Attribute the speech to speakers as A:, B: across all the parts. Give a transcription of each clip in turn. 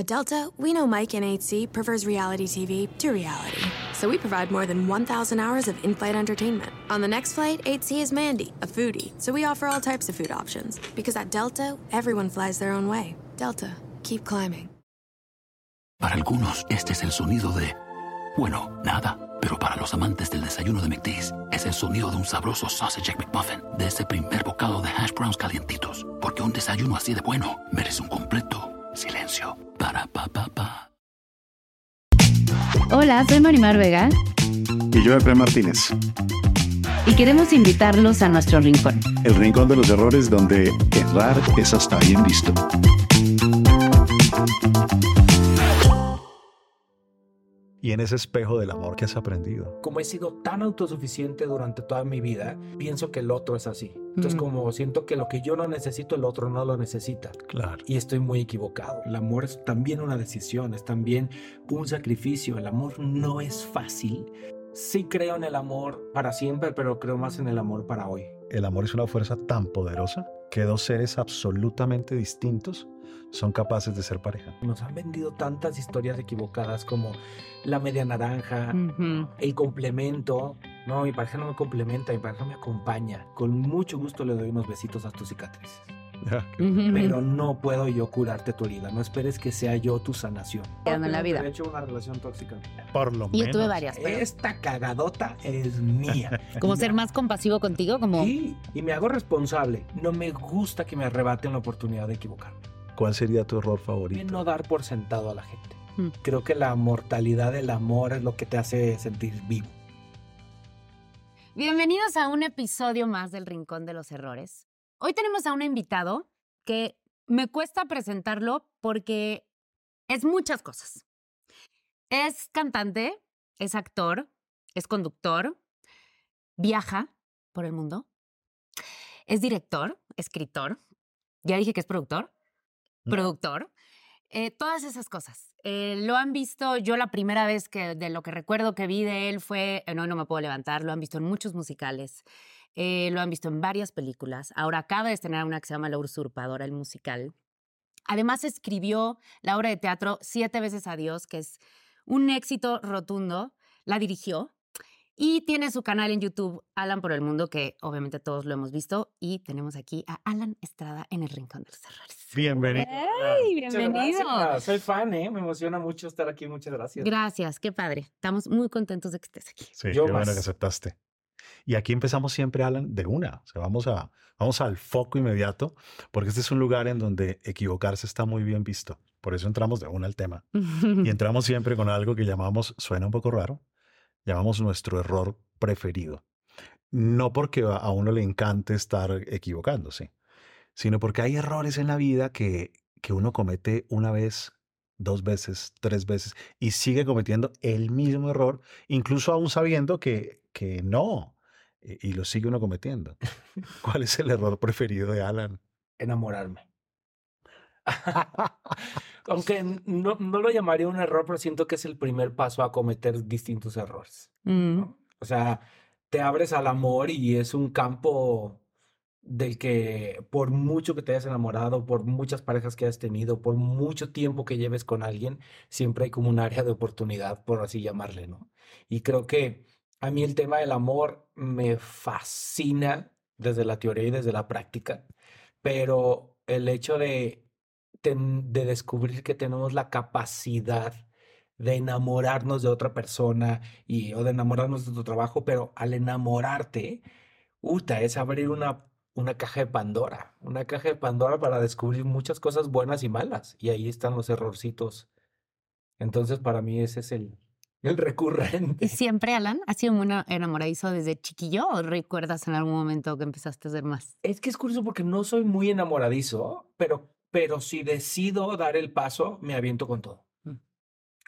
A: At Delta, we know Mike in 8C prefers reality TV to reality. So we provide more than 1,000 hours of in flight entertainment. On the next flight, 8C is Mandy, a foodie. So we offer all types of food options. Because at Delta, everyone flies their own way. Delta, keep climbing.
B: Para algunos, este es el sonido de. Bueno, nada. Pero para los amantes del desayuno de McDee's, es el sonido de un sabroso sausage McMuffin, de ese primer bocado de hash browns calientitos. Porque un desayuno así de bueno merece un completo silencio. Para pa pa pa.
C: Hola, soy Marimar Vega.
D: Y yo, Epe Martínez.
C: Y queremos invitarlos a nuestro rincón.
D: El rincón de los errores donde errar es hasta bien visto.
E: Y en ese espejo del amor que has aprendido.
F: Como he sido tan autosuficiente durante toda mi vida, pienso que el otro es así. Entonces, como siento que lo que yo no necesito, el otro no lo necesita.
E: Claro.
F: Y estoy muy equivocado. El amor es también una decisión, es también un sacrificio. El amor no es fácil. Sí creo en el amor para siempre, pero creo más en el amor para hoy.
E: El amor es una fuerza tan poderosa que dos seres absolutamente distintos son capaces de ser pareja.
F: Nos han vendido tantas historias equivocadas como la media naranja, el complemento. No, mi pareja no me complementa, mi pareja me acompaña. Con mucho gusto le doy unos besitos a tus cicatrices. Pero no puedo yo curarte tu herida. No esperes que sea yo tu sanación.
C: en la vida.
F: He hecho una relación tóxica.
E: Por lo menos.
C: yo tuve varias. pero-
F: Esta cagadota es mía.
C: Como ser más compasivo contigo, como
F: Sí, y me hago responsable. No me gusta que me arrebaten la oportunidad de equivocarme.
E: ¿Cuál sería tu error favorito?
F: no dar por sentado a la gente.
C: Mm.
F: Creo que la mortalidad del amor es lo que te hace sentir vivo.
C: Bienvenidos a un episodio más del Rincón de los Errores. Hoy tenemos a un invitado que me cuesta presentarlo porque es muchas cosas. Es cantante, es actor, es conductor, viaja por el mundo, es director, escritor, ya dije que es productor. Productor, eh, todas esas cosas. Eh, lo han visto, yo la primera vez que de lo que recuerdo que vi de él fue en Hoy no me puedo levantar, lo han visto en muchos musicales, eh, lo han visto en varias películas. Ahora acaba de estrenar una que se llama La Usurpadora, el musical. Además escribió la obra de teatro Siete veces a Dios, que es un éxito rotundo. La dirigió y tiene su canal en YouTube, Alan por el Mundo, que obviamente todos lo hemos visto. Y tenemos aquí a Alan Estrada en el Rincón de los Errores.
E: Bienvenido.
C: ¡Ey,
F: Muchas
C: bienvenido!
F: Soy fan, ¿eh? Me emociona mucho estar aquí. Muchas gracias.
C: Gracias, qué padre. Estamos muy contentos de que estés aquí.
E: Sí,
F: Yo
E: qué bueno
F: más.
E: que aceptaste. Y aquí empezamos siempre, Alan, de una. O sea, vamos, a, vamos al foco inmediato, porque este es un lugar en donde equivocarse está muy bien visto. Por eso entramos de una al tema. Y entramos siempre con algo que llamamos, suena un poco raro, llamamos nuestro error preferido. No porque a uno le encante estar equivocándose, sino porque hay errores en la vida que, que uno comete una vez, dos veces, tres veces y sigue cometiendo el mismo error, incluso aún sabiendo que, que no, y, y lo sigue uno cometiendo. ¿Cuál es el error preferido de Alan?
F: Enamorarme. Aunque no, no lo llamaría un error, pero siento que es el primer paso a cometer distintos errores.
C: Mm,
F: ¿no? O sea, te abres al amor y es un campo del que por mucho que te hayas enamorado, por muchas parejas que hayas tenido, por mucho tiempo que lleves con alguien, siempre hay como un área de oportunidad, por así llamarle, ¿no? Y creo que a mí el tema del amor me fascina desde la teoría y desde la práctica, pero el hecho de, ten- de descubrir que tenemos la capacidad de enamorarnos de otra persona y, o de enamorarnos de tu trabajo, pero al enamorarte, uta, es abrir una, una caja de Pandora, una caja de Pandora para descubrir muchas cosas buenas y malas, y ahí están los errorcitos. Entonces, para mí ese es el, el recurrente.
C: ¿Y siempre, Alan, has sido muy ena- enamoradizo desde chiquillo o recuerdas en algún momento que empezaste a ser más?
F: Es que es curioso porque no soy muy enamoradizo, pero, pero si decido dar el paso, me aviento con todo.
C: Mm.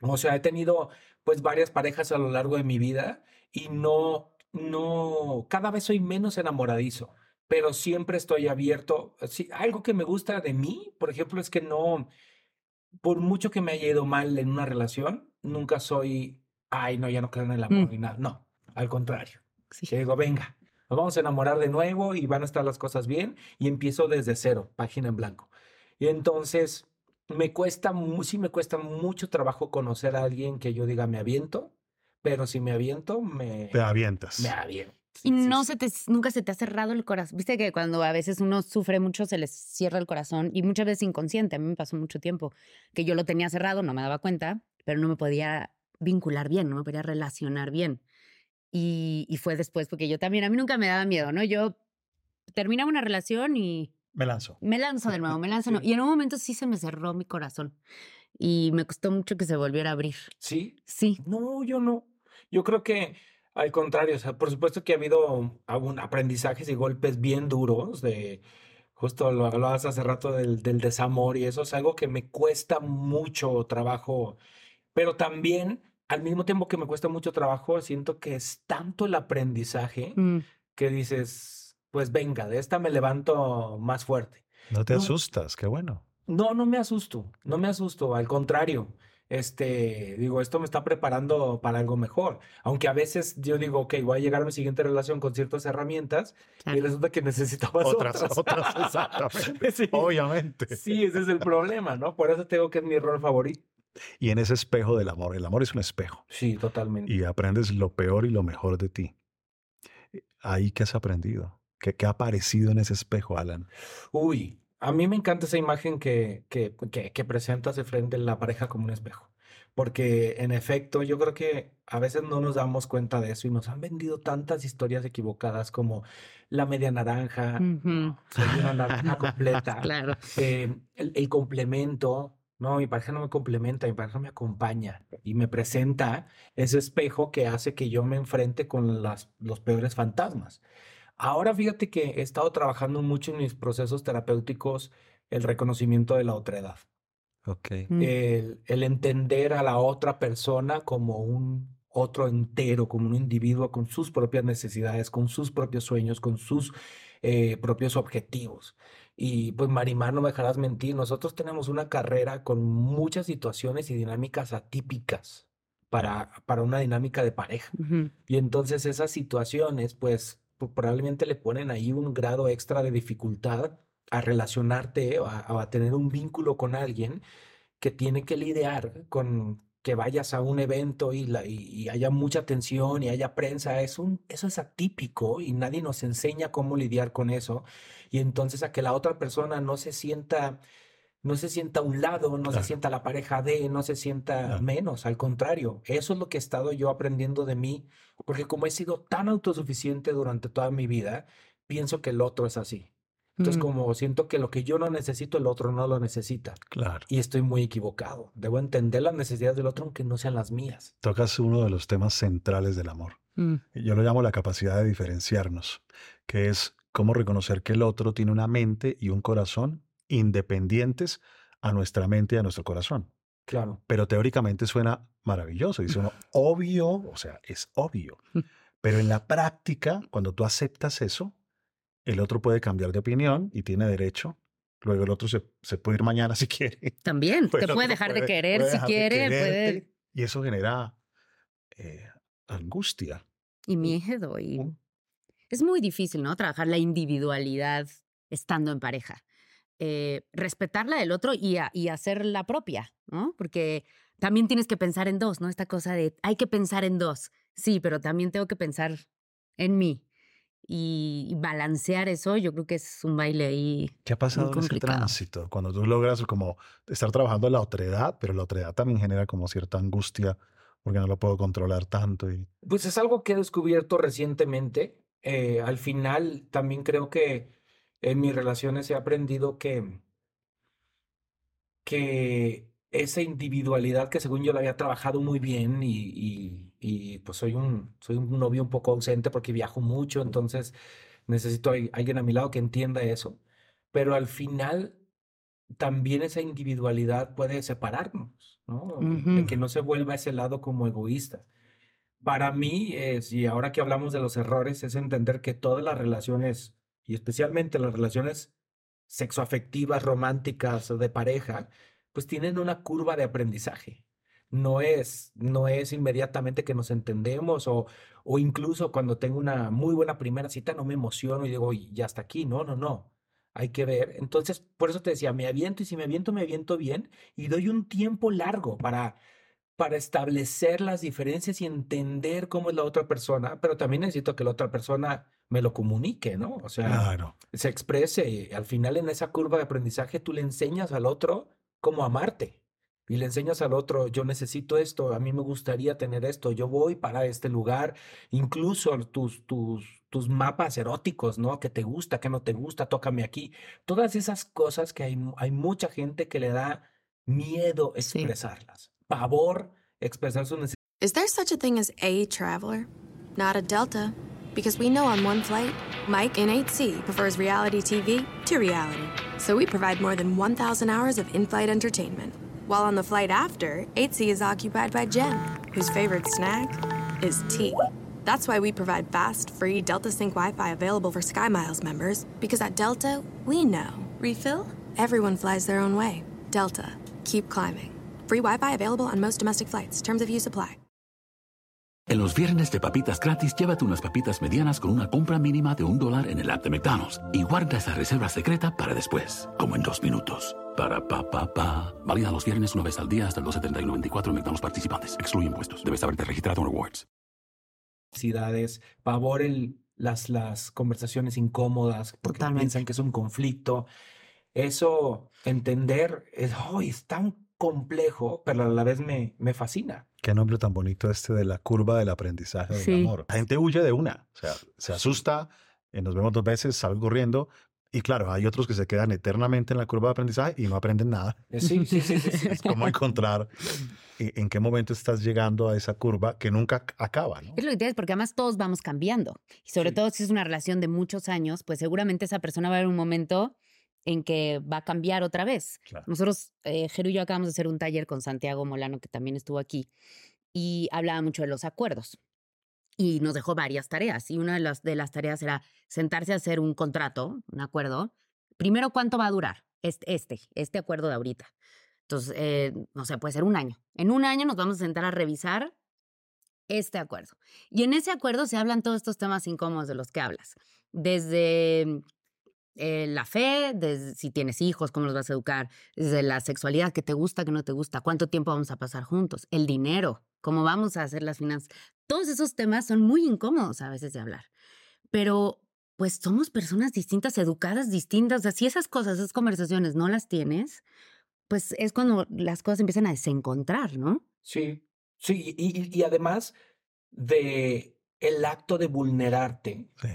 F: O sea, he tenido pues varias parejas a lo largo de mi vida y no, no, cada vez soy menos enamoradizo, pero siempre estoy abierto. Sí, algo que me gusta de mí, por ejemplo, es que no, por mucho que me haya ido mal en una relación, nunca soy, ay, no, ya no creo en el amor
C: Mm.
F: ni nada. No, al contrario.
C: Sí.
F: Digo, venga, nos vamos a enamorar de nuevo y van a estar las cosas bien y empiezo desde cero, página en blanco. Y entonces, me cuesta, sí me cuesta mucho trabajo conocer a alguien que yo diga me aviento, pero si me aviento, me,
E: Te avientas.
F: me aviento.
C: Y no
F: sí.
C: se te, nunca se te ha cerrado el corazón. Viste que cuando a veces uno sufre mucho se les cierra el corazón y muchas veces inconsciente. A mí me pasó mucho tiempo que yo lo tenía cerrado, no me daba cuenta, pero no me podía vincular bien, no me podía relacionar bien. Y, y fue después, porque yo también, a mí nunca me daba miedo, ¿no? Yo terminaba una relación y
E: Me lanzo.
C: me lanzo de nuevo, me lanzo. de nuevo. Y en un momento sí se me cerró mi corazón y me costó mucho que se volviera a abrir.
F: Sí,
C: Sí.
F: No, yo no. Yo creo que al contrario, o sea, por supuesto que ha habido aprendizajes y golpes bien duros de, justo lo hablabas hace rato del, del desamor y eso es algo que me cuesta mucho trabajo, pero también al mismo tiempo que me cuesta mucho trabajo, siento que es tanto el aprendizaje
C: Mm.
F: que dices, pues venga, de esta me levanto más fuerte.
E: No te
F: No.
E: asustas, qué bueno.
F: No, no me asusto, no me asusto, al contrario. Este, digo, esto me está preparando para algo mejor. Aunque a veces yo digo, ok, voy a llegar a mi siguiente relación con ciertas herramientas y resulta que necesitaba
E: Otras,
F: otras.
E: otras, exactamente.
F: Sí.
E: Obviamente.
F: Sí, ese es el problema, ¿no? Por eso tengo que es mi rol favorito.
E: Y en ese espejo del amor, el amor es un espejo
F: Sí, totalmente.
E: y aprendes lo peor y lo mejor de ti. Ahí que has aprendido, ¿Qué, qué ha aparecido en ese espejo, Alan?
F: Uy, a mí me encanta esa imagen que, que, que, que presentas de frente la pareja como un espejo. Porque en efecto, yo creo que a veces no nos damos cuenta de eso y nos han vendido tantas historias equivocadas como la media naranja,
C: Ujú.
F: soy una naranja completa,
C: Claro.
F: eh, el, el complemento, no, mi pareja no me complementa, mi pareja me acompaña y me presenta ese espejo que hace que yo me enfrente con las, los peores fantasmas. Ahora fíjate que he estado trabajando mucho en mis procesos terapéuticos el reconocimiento de la otredad,
E: Ok.
C: Mm.
F: el, el entender a la otra persona como un otro entero, como un individuo con sus propias necesidades, con sus propios sueños, con sus eh, propios objetivos. Y pues Marimar, no me dejarás mentir, nosotros tenemos una carrera con muchas situaciones y dinámicas atípicas para, para una dinámica de pareja.
C: Ujú.
F: Y entonces esas situaciones, pues, pu- probablemente le ponen ahí un grado extra de dificultad a relacionarte o a, tener un vínculo con alguien que tiene que lidiar con que vayas a un evento y haya mucha tensión y haya prensa. Es un, eso es atípico y nadie nos enseña cómo lidiar con eso. Y entonces a que la otra persona no se sienta no se sienta a un lado, no se sienta la pareja de, no se sienta
E: Claro.
F: menos, al contrario, eso es lo que he estado yo aprendiendo de mí, porque como he sido tan autosuficiente durante toda mi vida, pienso que el otro es así. Entonces,
C: Mm.
F: como siento que lo que yo no necesito, el otro no lo necesita.
E: Claro.
F: Y estoy muy equivocado. Debo entender las necesidades del otro, aunque no sean las mías.
E: Tocas uno de los temas centrales del amor.
C: Mm.
E: Yo lo llamo la capacidad de diferenciarnos, que es cómo reconocer que el otro tiene una mente y un corazón independientes a nuestra mente y a nuestro corazón.
F: Claro.
E: Pero teóricamente suena maravilloso. Dice uno, obvio, o sea, es obvio. Pero en la práctica, cuando tú aceptas eso, el otro puede cambiar de opinión y tiene derecho. Luego el otro se, se puede ir mañana si quiere.
C: También,
E: Pues
C: te puede dejar de querer
E: puede
C: si quiere, puede...
E: Y eso genera eh, angustia.
C: Y miedo. Y... Es muy difícil, ¿no? Trabajar la individualidad estando en pareja. Eh, respetar la del otro y, a- y hacer la propia, ¿no? Porque también tienes que pensar en dos, ¿no? Esta cosa de hay que pensar en dos. Sí, pero también tengo que pensar en mí. Y, balancear eso, yo creo que es un baile ahí.
E: ¿Qué ha pasado en ese tránsito? Cuando tú logras como estar trabajando la otredad, pero la otredad también genera como cierta angustia porque no lo puedo controlar tanto. Y...
F: Pues es algo que he descubierto recientemente. Eh, al final, también creo que en mis relaciones he aprendido que, que esa individualidad que según yo la había trabajado muy bien y, y- y, pues soy un, soy un novio un poco ausente porque viajo mucho, entonces necesito a alguien a mi lado que entienda eso. Pero al final también esa individualidad puede separarnos, ¿no? De que no se vuelva ese lado como egoísta. Para mí, es, y ahora que hablamos de los errores, es entender que todas las relaciones, y especialmente las relaciones sexoafectivas, románticas o de pareja, pues tienen una curva de aprendizaje. No es, no es inmediatamente que nos entendemos o, o incluso cuando tengo una muy buena primera cita no me emociono y digo, "Oye, ya hasta aquí. No, no, no. hay que ver. Entonces, por eso te decía, me aviento y si me aviento, me aviento bien y doy un tiempo largo para, para establecer las diferencias y entender cómo es la otra persona, pero también necesito que la otra persona me lo comunique, ¿no? O sea,
E: Claro.
F: se exprese. Al final en esa curva de aprendizaje tú le enseñas al otro cómo amarte. Y le enseñas al otro, yo necesito esto, a mí me gustaría tener esto, yo voy para este lugar, incluso tus, tus, tus mapas eróticos, ¿no? Que te gusta, que no te gusta, tócame aquí. Todas esas cosas que hay, hay mucha gente que le da miedo
C: Sí.
F: Pavor expresar sus necesidades.
A: Is there such a thing as a traveler? Not a Delta. Because we know on one flight, Mike in 8C prefers reality TV to reality. So we provide more than 1,000 hours of in flight entertainment. While on the flight after, 8C is occupied by Jen, whose favorite snack is tea. That's why we provide fast, free Delta Sync Wi Fi available for SkyMiles members. Because at Delta, we know. Refill? Everyone flies their own way. Delta. Keep climbing. Free Wi Fi available on most domestic flights. Terms of use apply.
B: En los viernes de papitas gratis, llévate unas papitas medianas con una compra mínima de un dólar en el app de McDonald's y guarda esa reserva secreta para después, como en dos minutos. Para pa pa pa. Válida los viernes una vez al día hasta el 12.31.24 en McDonald's participantes. Excluye impuestos. Debes haberte registrado en Rewards.
F: pavor el, las, las conversaciones incómodas porque
C: Totalmente.
F: piensan que es un conflicto. Eso, entender, es, ¡ay! es tan complejo, pero a la vez me, me fascina.
E: Qué nombre tan bonito este de la curva del aprendizaje del
C: Sí.
E: amor. La gente huye de una, o sea, se asusta, eh, nos vemos dos veces, salgo corriendo. Y claro, hay otros que se quedan eternamente en la curva de aprendizaje y no aprenden nada.
F: Eh, Sí, sí, sí, sí.
E: Es como encontrar eh, en qué momento estás llegando a esa curva que nunca ac- acaba, ¿no?
C: Es lo que tienes, porque además todos vamos cambiando. Y sobre
F: Sí.
C: todo si es una relación de muchos años, pues seguramente esa persona va a haber un momento en que va a cambiar otra vez.
E: Claro.
C: Nosotros, eh, Jero y yo acabamos de hacer un taller con Santiago Molano, que también estuvo aquí, y hablaba mucho de los acuerdos. Y nos dejó varias tareas. Y una de las, de las tareas era sentarse a hacer un contrato, un acuerdo. Primero, ¿cuánto va a durar este, este, este acuerdo de ahorita? Entonces, eh, no sé, puede ser un año. En un año nos vamos a sentar a revisar este acuerdo. Y en ese acuerdo se hablan todos estos temas incómodos de los que hablas. Desde eh, la fe, desde si tienes hijos, cómo los vas a educar, desde la sexualidad, que te gusta, que no te gusta, cuánto tiempo vamos a pasar juntos, el dinero, cómo vamos a hacer las finanzas. Todos esos temas son muy incómodos a veces de hablar. Pero pues somos personas distintas, educadas distintas. Así esas cosas, esas conversaciones no las tienes, pues es cuando las cosas empiezan a desencontrar, ¿no?
F: Sí, sí, y además de el acto de vulnerarte,
E: Sí.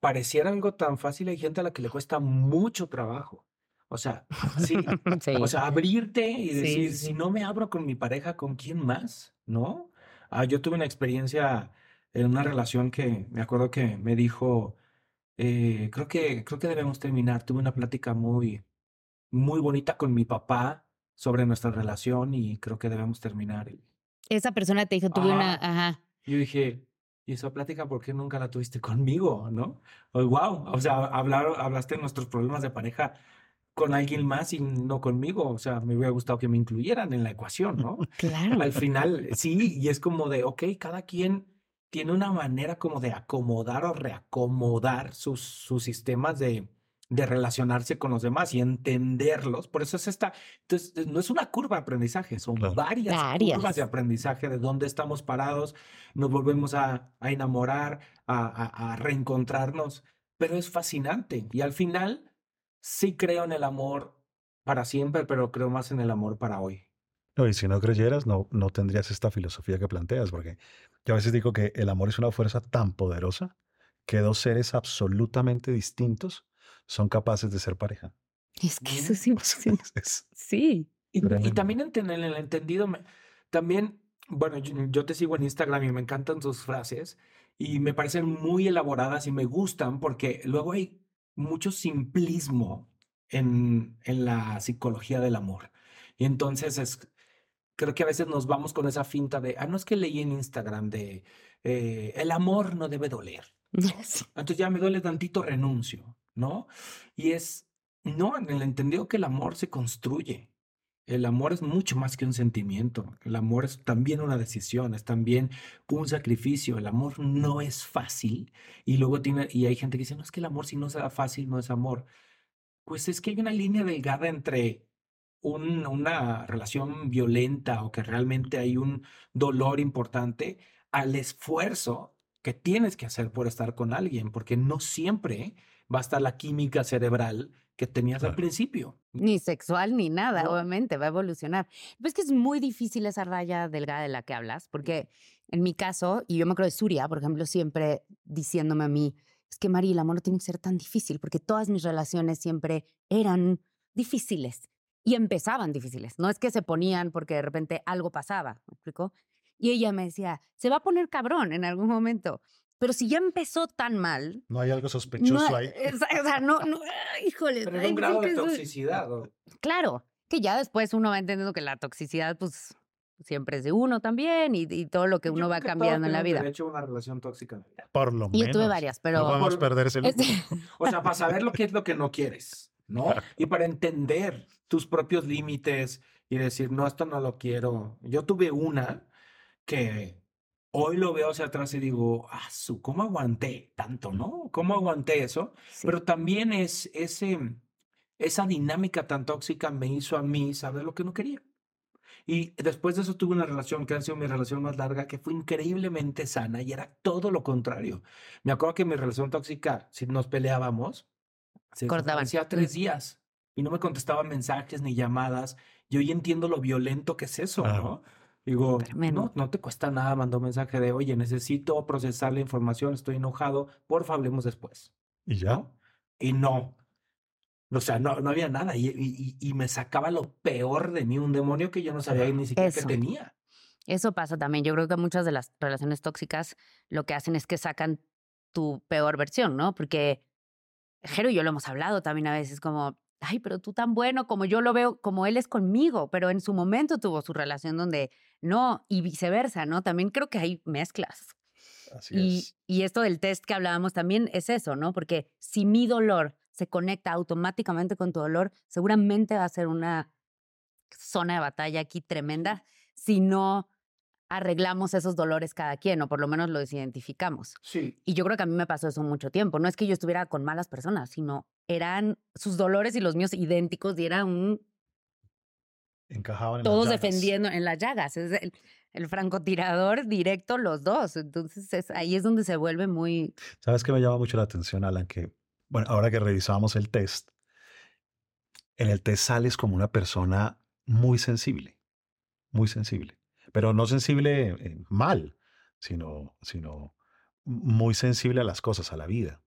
F: Pareciera algo tan fácil, hay gente a la que le cuesta mucho trabajo. O sea, sí,
C: Sí.
F: o sea, abrirte y decir,
C: sí,
F: si no me abro con mi pareja, ¿con quién más? ¿No? Ah, yo tuve una experiencia en una relación que me acuerdo que me dijo, eh, creo que, creo que debemos terminar. Tuve una plática muy, muy bonita con mi papá sobre nuestra relación y creo que debemos terminar.
C: Esa persona te dijo, tuve una,
F: Ajá.
C: ajá,
F: yo dije, ¿y esa plática por qué nunca la tuviste conmigo? ¿No? O, wow, o sea, hablar, hablaste de nuestros problemas de pareja con alguien más y no conmigo. O sea, me hubiera gustado que me incluyeran en la ecuación, ¿no?
C: claro.
F: Al final, sí, y es como de, ok, cada quien tiene una manera como de acomodar o reacomodar sus, sus sistemas de, de relacionarse con los demás y entenderlos. Por eso es esta, entonces, no es una curva de aprendizaje, son
E: Claro.
F: varias,
C: Varias.
F: curvas de aprendizaje de dónde estamos parados, nos volvemos a, a enamorar, a, a- a reencontrarnos, pero es fascinante. Y al final, sí creo en el amor para siempre, pero creo más en el amor para hoy.
E: No, y si no creyeras, no, no tendrías esta filosofía que planteas, porque yo a veces digo que el amor es una fuerza tan poderosa que dos seres absolutamente distintos son capaces de ser pareja.
C: Es que eso
E: sea,
C: imposible.
E: es- es-
C: Sí.
F: Y, y también en, en el entendido, también, bueno, yo, yo te sigo en Instagram y me encantan tus frases y me parecen muy elaboradas y me gustan porque luego hay mucho simplismo en, en la psicología del amor. Y entonces es, creo que a veces nos vamos con esa finta de, ah, no es que leí en Instagram de, eh, el amor no debe doler.
C: Sí.
F: Entonces ya me duele tantito, renuncio, ¿no? Y es, no, en el entendido que el amor se construye. El amor es mucho más que un sentimiento. El amor es también una decisión, es también un sacrificio. El amor no es fácil. Y luego tiene, y hay gente que dice, no es que el amor si no sea fácil no es amor. Pues es que hay una línea delgada entre un- una relación violenta o que realmente hay un dolor importante al esfuerzo que tienes que hacer por estar con alguien, porque no siempre va a estar la química cerebral que tenías al principio.
C: Ni sexual ni nada,
F: No.
C: obviamente, va a evolucionar. Pues que es muy difícil esa raya delgada de la que hablas, porque en mi caso, y yo me acuerdo de Surya, por ejemplo, siempre diciéndome a mí, es que María, el amor no tiene que ser tan difícil, porque todas mis relaciones siempre eran difíciles y empezaban difíciles. No es que se ponían porque de repente algo pasaba, ¿me explico? Y ella me decía, se va a poner cabrón en algún momento, pero si ya empezó tan mal,
E: No hay algo sospechoso
C: no,
E: ahí.
C: es- o sea, no, no, híjole.
F: Pero es un grado de toxicidad. ¿o?
C: Claro, que ya después uno va entendiendo que la toxicidad, pues, siempre es de uno también y, y todo lo que
F: Yo
C: uno
F: creo
C: va cambiando en la vida.
F: derecho a una relación tóxica. en la vida.
E: Por lo
C: Y
E: menos.
C: yo tuve varias, pero...
E: No podemos
F: Por-
E: perder ese
C: Este,
F: O sea, para saber lo que es lo que no quieres, ¿no? Y para entender tus propios límites y decir, no, esto no lo quiero. Yo tuve una que hoy lo veo hacia atrás y digo, ah, su, ¿cómo aguanté tanto, no? ¿Cómo aguanté eso?
C: sí.
F: Pero también es ese, esa dinámica tan tóxica me hizo a mí saber lo que no quería. Y después de eso tuve una relación que ha sido mi relación más larga, que fue increíblemente sana y era todo lo contrario. Me acuerdo que mi relación tóxica, si nos peleábamos, se
C: Cortaban.
F: hacía tres días y no me contestaban mensajes ni llamadas. Y hoy entiendo lo violento que es eso,
E: Claro.
F: ¿no? Digo, no, no te cuesta nada, mandó un mensaje de, oye, necesito procesar la información, estoy enojado, porfa, hablemos después.
E: Y ya.
F: ¿no? Y no. O sea, no, no había nada. Y, y- y- me sacaba lo peor de mí, un demonio que yo no sabía ni siquiera que
C: Eso.
F: tenía.
C: Eso pasa también. Yo creo que muchas de las relaciones tóxicas lo que hacen es que sacan tu peor versión, ¿no? Porque Jero y yo lo hemos hablado también a veces, como, ay, pero tú tan bueno como yo lo veo, como él es conmigo, pero en su momento tuvo su relación donde no, y viceversa, ¿no? También creo que hay mezclas.
E: Así
C: Y,
E: es.
C: y esto del test que hablábamos también es eso, ¿no? Porque si mi dolor se conecta automáticamente con tu dolor, seguramente va a ser una zona de batalla aquí tremenda si no arreglamos esos dolores cada quien, o por lo menos los identificamos.
F: Sí.
C: Y yo creo que a mí me pasó eso mucho tiempo. No es que yo estuviera con malas personas, sino eran sus dolores y los míos idénticos y era un
E: Encajaban en
C: todos defendiendo en las llagas. Es el, el francotirador directo los dos. Entonces es- ahí es donde se vuelve muy...
E: ¿Sabes qué me llama mucho la atención, Alan? Que, bueno, ahora que revisábamos el test, en el test sales como una persona muy sensible, muy sensible, pero no sensible eh, mal, sino, sino muy sensible a las cosas, a la vida.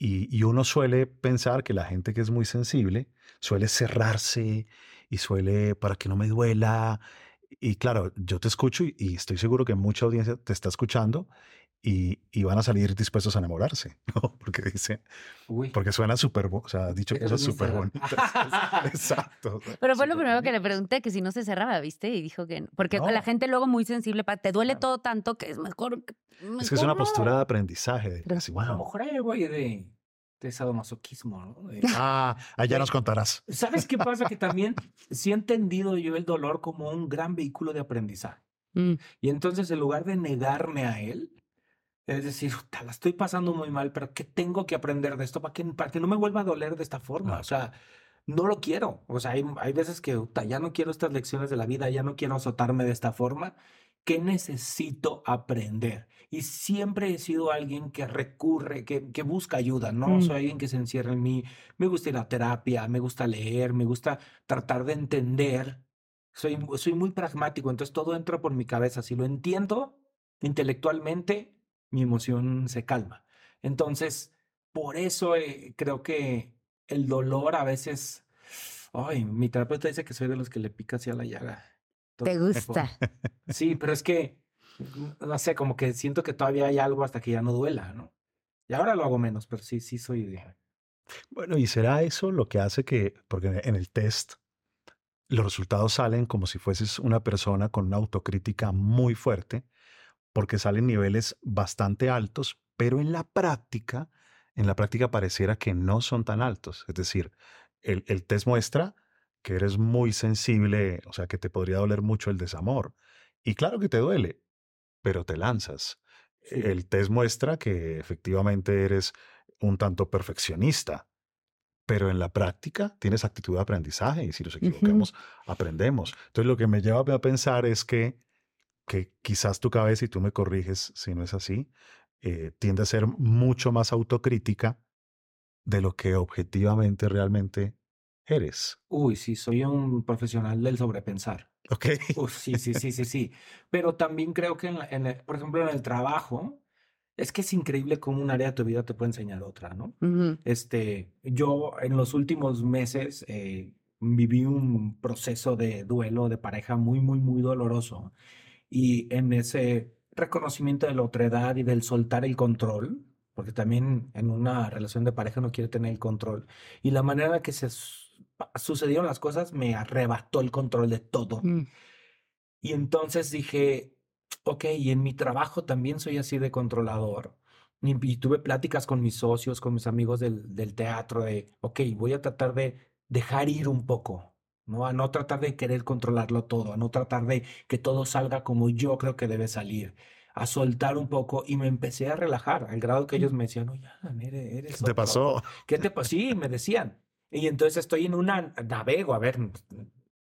E: Y, y uno suele pensar que la gente que es muy sensible suele cerrarse y suele para que no me duela. Y claro, yo te escucho y, y estoy seguro que mucha audiencia te está escuchando y, y van a salir dispuestos a enamorarse, ¿no? Porque dice,
F: Uy.
E: porque suena súper, o sea, ha dicho cosas súper bonitas. Exacto.
C: Pero fue lo primero que le pregunté, que si no se cerraba, ¿viste? Y dijo que no. Porque
E: No.
C: la gente luego muy sensible, pa- te duele
E: Claro.
C: todo tanto que es mejor...
E: Es que es una postura de aprendizaje. de
C: Pero-
E: así,
F: A lo mejor hay algo ahí de, de sadomasoquismo, ¿no? De-
E: Ah, allá nos contarás.
F: ¿Sabes qué pasa? Que también sí he entendido yo el dolor como un gran vehículo de aprendizaje.
C: Mm,
F: Y entonces, en lugar de negarme a él, es decir, "Puta, la estoy pasando muy mal, pero ¿qué tengo que aprender de esto para que, para que no me vuelva a doler de esta forma? O sea, no lo quiero. O sea, hay, hay veces que "Puta, ya no quiero estas lecciones de la vida, ya no quiero azotarme de esta forma. ¿Qué necesito aprender? Y siempre he sido alguien que recurre, que, que busca ayuda, ¿no?
C: Mm.
F: Soy alguien que se encierra en mí. Me gusta ir a terapia, me gusta leer, me gusta tratar de entender. Soy, soy muy pragmático, entonces todo entra por mi cabeza. Si lo entiendo intelectualmente, mi emoción se calma. Entonces, por eso eh, creo que el dolor a veces... Ay, mi terapeuta dice que soy de los que le pica hacia la llaga.
C: ¿Te gusta?
F: Sí, pero es que, mm, no sé, como que siento que todavía hay algo hasta que ya no duela, ¿no? Y ahora lo hago menos, pero sí, sí soy de...
E: Bueno, y será eso lo que hace que, porque en el test los resultados salen como si fueses una persona con una autocrítica muy fuerte, porque salen niveles bastante altos, pero en la práctica, en la práctica pareciera que no son tan altos. Es decir, el, el test muestra que eres muy sensible, o sea, que te podría doler mucho el desamor. Y claro que te duele, pero te lanzas.
F: Sí.
E: El test muestra que efectivamente eres un tanto perfeccionista, pero en la práctica tienes actitud de aprendizaje y si nos equivocamos, aprendemos. Entonces lo que me lleva a pensar es que, que quizás tu cabeza, y tú me corriges si no es así, eh, tiende a ser mucho más autocrítica de lo que objetivamente realmente eres.
F: Uy, sí, soy un profesional del sobrepensar.
E: Ok.
F: Uf, sí, sí, sí, sí, sí. Pero también creo que, en la- en el- por ejemplo, en el trabajo, es que es increíble cómo un área de tu vida te puede enseñar otra, ¿no? Este, yo en los últimos meses eh, viví un proceso de duelo de pareja muy, muy, muy doloroso. Y en ese reconocimiento de la otredad y del soltar el control, porque también en una relación de pareja no quiere tener el control, y la manera en la que se su- sucedieron las cosas me arrebató el control de todo.
C: Mm.
F: Y entonces dije, ok, y en mi trabajo también soy así de controlador. Y, y tuve pláticas con mis socios, con mis amigos del, del teatro, de, ok, voy a tratar de dejar ir un poco, ¿no? A no tratar de querer controlarlo todo, a no tratar de que todo salga como yo creo que debe salir, a soltar un poco y me empecé a relajar, al grado que ellos me decían, oye, Alan, eres, eres
E: ¿Qué te
F: otro".
E: pasó?
F: ¿Qué te pasó? Sí, me decían. Y entonces estoy en una navego, a ver,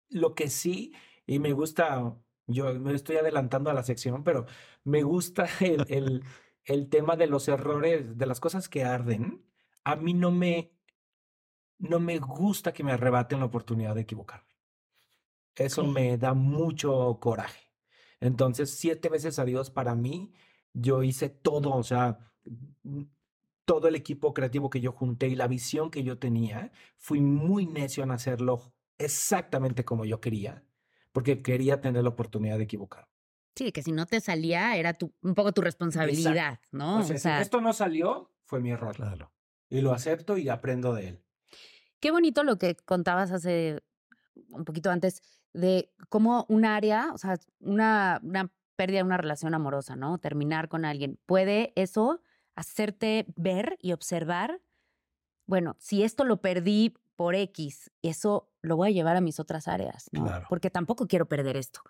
F: lo que sí, y me gusta, yo me estoy adelantando a la sección, pero me gusta el, el, el tema de los errores, de las cosas que arden. A mí no me, no me gusta que me arrebaten la oportunidad de equivocarme. Eso me da mucho coraje. Entonces, siete veces a Dios para mí, yo hice todo, o sea, mm, todo el equipo creativo que yo junté y la visión que yo tenía, fui muy necio en hacerlo exactamente como yo quería, porque quería tener la oportunidad de equivocar.
C: Sí, que si no te salía era tu, un poco tu responsabilidad, ¿no?
F: O sea, si esto no salió, fue mi error.
E: Claro.
F: Y lo acepto y aprendo de él.
C: Qué bonito lo que contabas hace un poquito antes de cómo un área, o sea, una, una pérdida de una relación amorosa, ¿no? Terminar con alguien, puede eso hacerte ver y observar, bueno, si esto lo perdí por X, eso lo voy a llevar a mis otras áreas, ¿no?
E: Claro.
C: Porque tampoco quiero perder esto.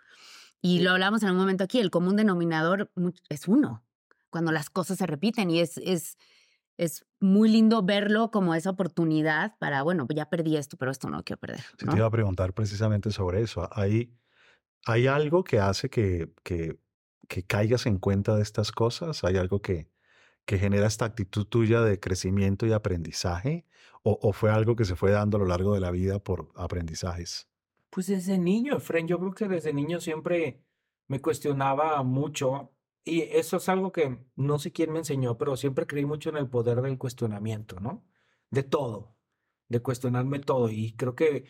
C: Y lo hablamos en un momento aquí, el común denominador es uno, cuando las cosas se repiten y es, es, es muy lindo verlo como esa oportunidad para, bueno, ya perdí esto, pero esto no lo quiero perder.
E: Sí,
C: ¿no?
E: te iba a preguntar precisamente sobre eso. Hay, hay algo que hace que, que, que caigas en cuenta de estas cosas. Hay algo que, que genera esta actitud tuya de crecimiento y aprendizaje. O, o fue algo que se fue dando a lo largo de la vida por aprendizajes.
F: Pues desde niño, Fren, yo creo que desde niño siempre me cuestionaba mucho y eso es algo que no sé quién me enseñó, pero siempre creí mucho en el poder del cuestionamiento, ¿no? De todo, de cuestionarme todo y creo que,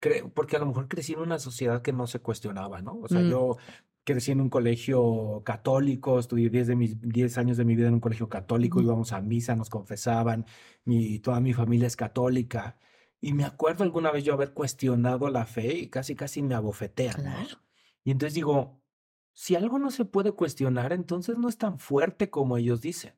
F: creo, porque a lo mejor crecí en una sociedad que no se cuestionaba, ¿no? O sea,
C: Mm.
F: yo crecí en un colegio católico, estudié 10 de mis 10 años de mi vida en un colegio católico,
C: Ujú.
F: íbamos a misa, nos confesaban, mi, toda mi familia es católica. Y me acuerdo alguna vez yo haber cuestionado la fe y casi casi me abofetean, ¿no?
C: Claro.
F: Y entonces digo, si algo no se puede cuestionar, entonces no es tan fuerte como ellos dicen,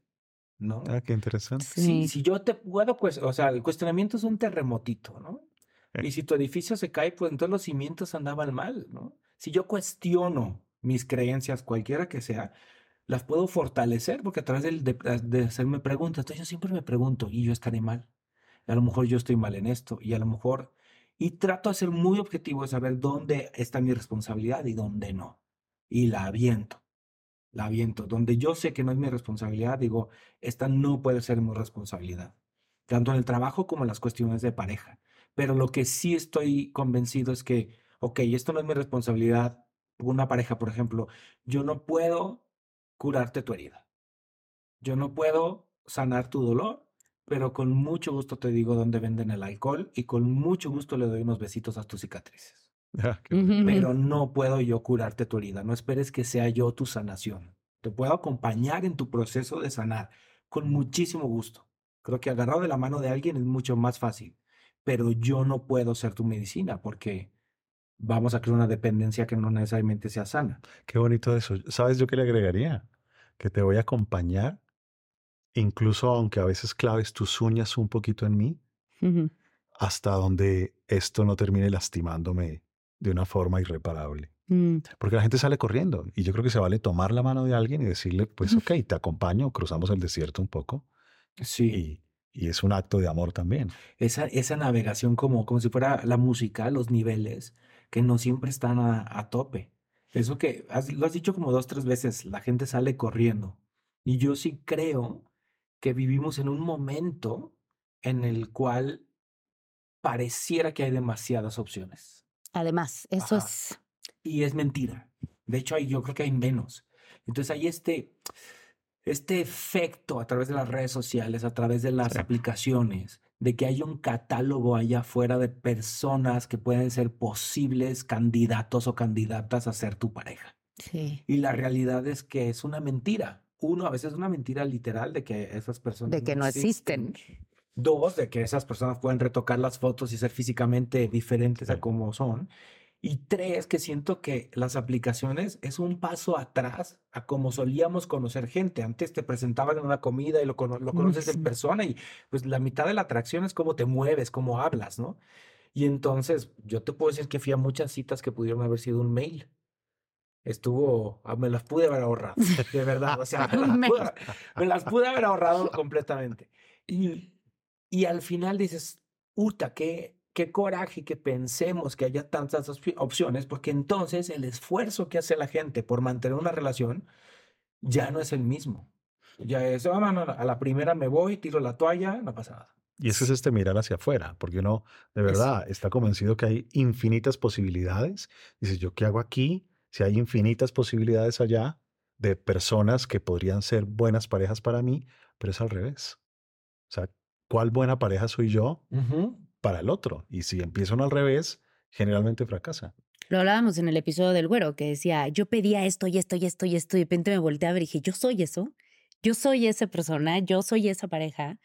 F: ¿no?
E: Ah, qué interesante.
F: Si,
C: Sí.
F: si yo te puedo, pues, o sea, el cuestionamiento es un terremotito, ¿no?
E: Eh.
F: Y si tu edificio se cae, pues entonces los cimientos andaban mal, ¿no? Si yo cuestiono mis creencias, cualquiera que sea, las puedo fortalecer porque a través de hacerme preguntas, entonces yo siempre me pregunto, ¿y yo estaré mal? A lo mejor yo estoy mal en esto y a lo mejor, y trato de ser muy objetivo de saber dónde está mi responsabilidad y dónde no. Y la aviento, la aviento. Donde yo sé que no es mi responsabilidad, digo, esta no puede ser mi responsabilidad, tanto en el trabajo como en las cuestiones de pareja. Pero lo que sí estoy convencido es que, ok, esto no es mi responsabilidad, una pareja, por ejemplo, yo no puedo curarte tu herida. Yo no puedo sanar tu dolor, pero con mucho gusto te digo dónde venden el alcohol y con mucho gusto le doy unos besitos a tus cicatrices.
E: Ah.
F: Pero no puedo yo curarte tu herida. No esperes que sea yo tu sanación. Te puedo acompañar en tu proceso de sanar con muchísimo gusto. Creo que agarrado de la mano de alguien es mucho más fácil. Pero yo no puedo ser tu medicina porque vamos a crear una dependencia que no necesariamente sea sana.
E: Qué bonito eso. ¿Sabes yo qué le agregaría? Que te voy a acompañar, incluso aunque a veces claves tus uñas un poquito en mí, hasta donde esto no termine lastimándome de una forma irreparable.
C: Mm.
E: Porque la gente sale corriendo y yo creo que se vale tomar la mano de alguien y decirle, pues ok, te acompaño, cruzamos el desierto un poco
F: Sí.
E: y, Y es un acto de amor también.
F: Esa, esa navegación como, como si fuera la música, los niveles, que no siempre están a, a tope. Eso que has- lo has dicho como dos, tres veces, la gente sale corriendo. Y yo sí creo que vivimos en un momento en el cual pareciera que hay demasiadas opciones.
C: Además, eso
F: Ajá.
C: es...
F: Y es mentira. De hecho, hay, yo creo que hay menos. Entonces hay este, este efecto a través de las redes sociales, a través de las
E: Sí.
F: aplicaciones, de que hay un catálogo allá afuera de personas que pueden ser posibles candidatos o candidatas a ser tu pareja.
C: Sí.
F: Y la realidad es que es una mentira. Uno, a veces es una mentira literal de que esas personas
C: De que no existen.
F: Dos, de que esas personas pueden retocar las fotos y ser físicamente diferentes a
E: Sí.
F: como son. Y tres, que siento que las aplicaciones es un paso atrás a como solíamos conocer gente. Antes te presentaban en una comida y lo, cono- lo conoces en
C: sí.
F: persona y pues la mitad de la atracción es cómo te mueves, cómo hablas, ¿no? Y entonces yo te puedo decir que fui a muchas citas que pudieron haber sido un mail. Estuvo, ah, me las pude haber ahorrado, de verdad. O sea, me las pude, me las pude haber ahorrado completamente. Y, y al final dices, puta, qué, qué coraje que pensemos que haya tantas opci- opciones, porque entonces el esfuerzo que hace la gente por mantener una relación ya no es el mismo. Ya es, "Ah, mano, a la primera me voy, tiro la toalla, no pasa nada.
E: Y ese es este mirar hacia afuera, porque uno de verdad está convencido que hay infinitas posibilidades. Dices, ¿yo qué hago aquí? Si hay infinitas posibilidades allá de personas que podrían ser buenas parejas para mí, pero es al revés. O sea, ¿cuál buena pareja soy yo
F: Ujú.
E: para el otro? Y si empiezo uno al revés, generalmente fracasa.
C: Lo hablábamos en el episodio del güero, que decía, yo pedía esto y esto y esto y esto, y de repente me volteé a ver y dije, yo soy eso, yo soy esa persona, yo soy esa pareja.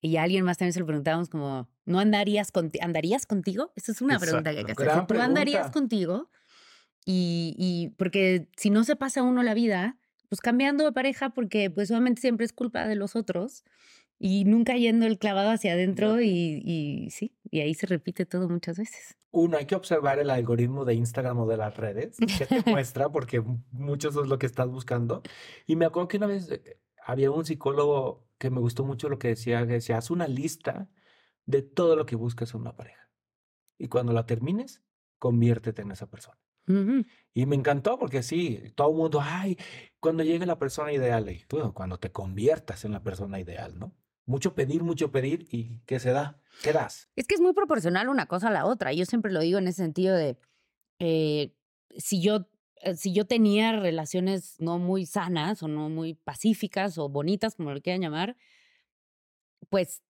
C: Y a alguien más también se lo preguntábamos como, ¿no andarías, conti- andarías contigo? Esa es una pregunta que hay que
F: Exacto.
C: ¿Tú andarías contigo? Y, y porque si no se pasa uno la vida, pues cambiando de pareja, porque pues obviamente siempre es culpa de los otros y nunca yendo el clavado hacia adentro y, y sí, y ahí se repite todo muchas veces.
F: Uno, hay que observar el algoritmo de Instagram o de las redes que te muestra, porque mucho eso es lo que estás buscando. Y me acuerdo que una vez eh, había un psicólogo que me gustó mucho lo que decía, que decía, haz una lista de todo lo que buscas en una pareja. Y cuando la termines, conviértete en esa persona.
C: Ujú.
F: Y me encantó porque sí, todo el mundo, ay, cuando llegue la persona ideal, y tú, cuando te conviertas en la persona ideal, ¿no? Mucho pedir, mucho pedir, ¿y qué se da? ¿Qué das?
C: Es que es muy proporcional una cosa a la otra. Yo siempre lo digo en ese sentido de eh, si yo eh, si yo tenía relaciones no muy sanas o no muy pacíficas o bonitas, como lo quieran llamar, pues,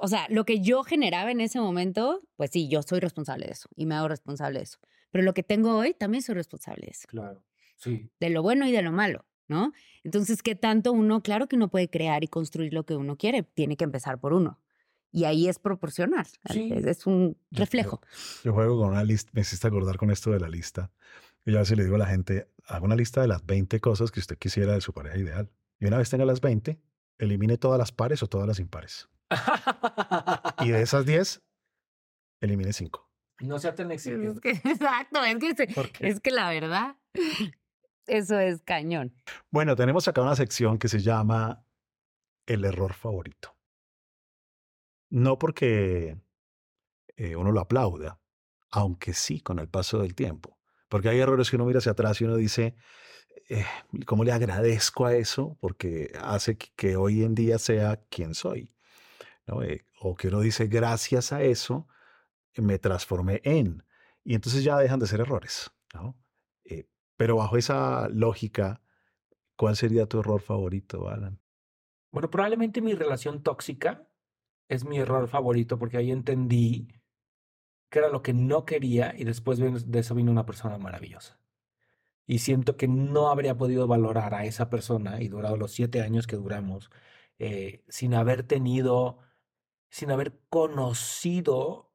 C: o sea, lo que yo generaba en ese momento, pues sí, yo soy responsable de eso y me hago responsable de eso. Pero lo que tengo hoy, también soy responsable de eso,
F: Claro, sí.
C: de lo bueno y de lo malo, ¿no? Entonces, ¿qué tanto uno, claro que uno puede crear y construir lo que uno quiere, tiene que empezar por uno. Y ahí es proporcional,
F: Sí.
C: es, es un reflejo.
E: Yo juego con una lista, me hiciste acordar con esto de la lista. Y yo a veces le digo a la gente, haga una lista de las 20 cosas que usted quisiera de su pareja ideal. Y una vez tenga las 20, elimine todas las pares o todas las impares. Y de esas 10, elimine 5.
F: No sea tan
C: Es
F: exigente.
C: que- exacto, es que, es que la verdad, eso es cañón.
E: Bueno, tenemos acá una sección que se llama el error favorito. No porque eh, uno lo aplauda, aunque sí con el paso del tiempo. Porque hay errores que uno mira hacia atrás y uno dice, eh, ¿cómo le agradezco a eso? Porque hace que, hoy en día sea quien soy. ¿no? Eh, o que uno dice, gracias a eso me transformé en. Y entonces ya dejan de ser errores. ¿no? Pero bajo esa lógica, ¿cuál sería tu error favorito, Alan?
F: Bueno, probablemente mi relación tóxica es mi error favorito porque ahí entendí que era lo que no quería y después de eso vino una persona maravillosa. Y siento que no habría podido valorar a esa persona y durado los siete años que duramos eh, sin haber tenido, sin haber conocido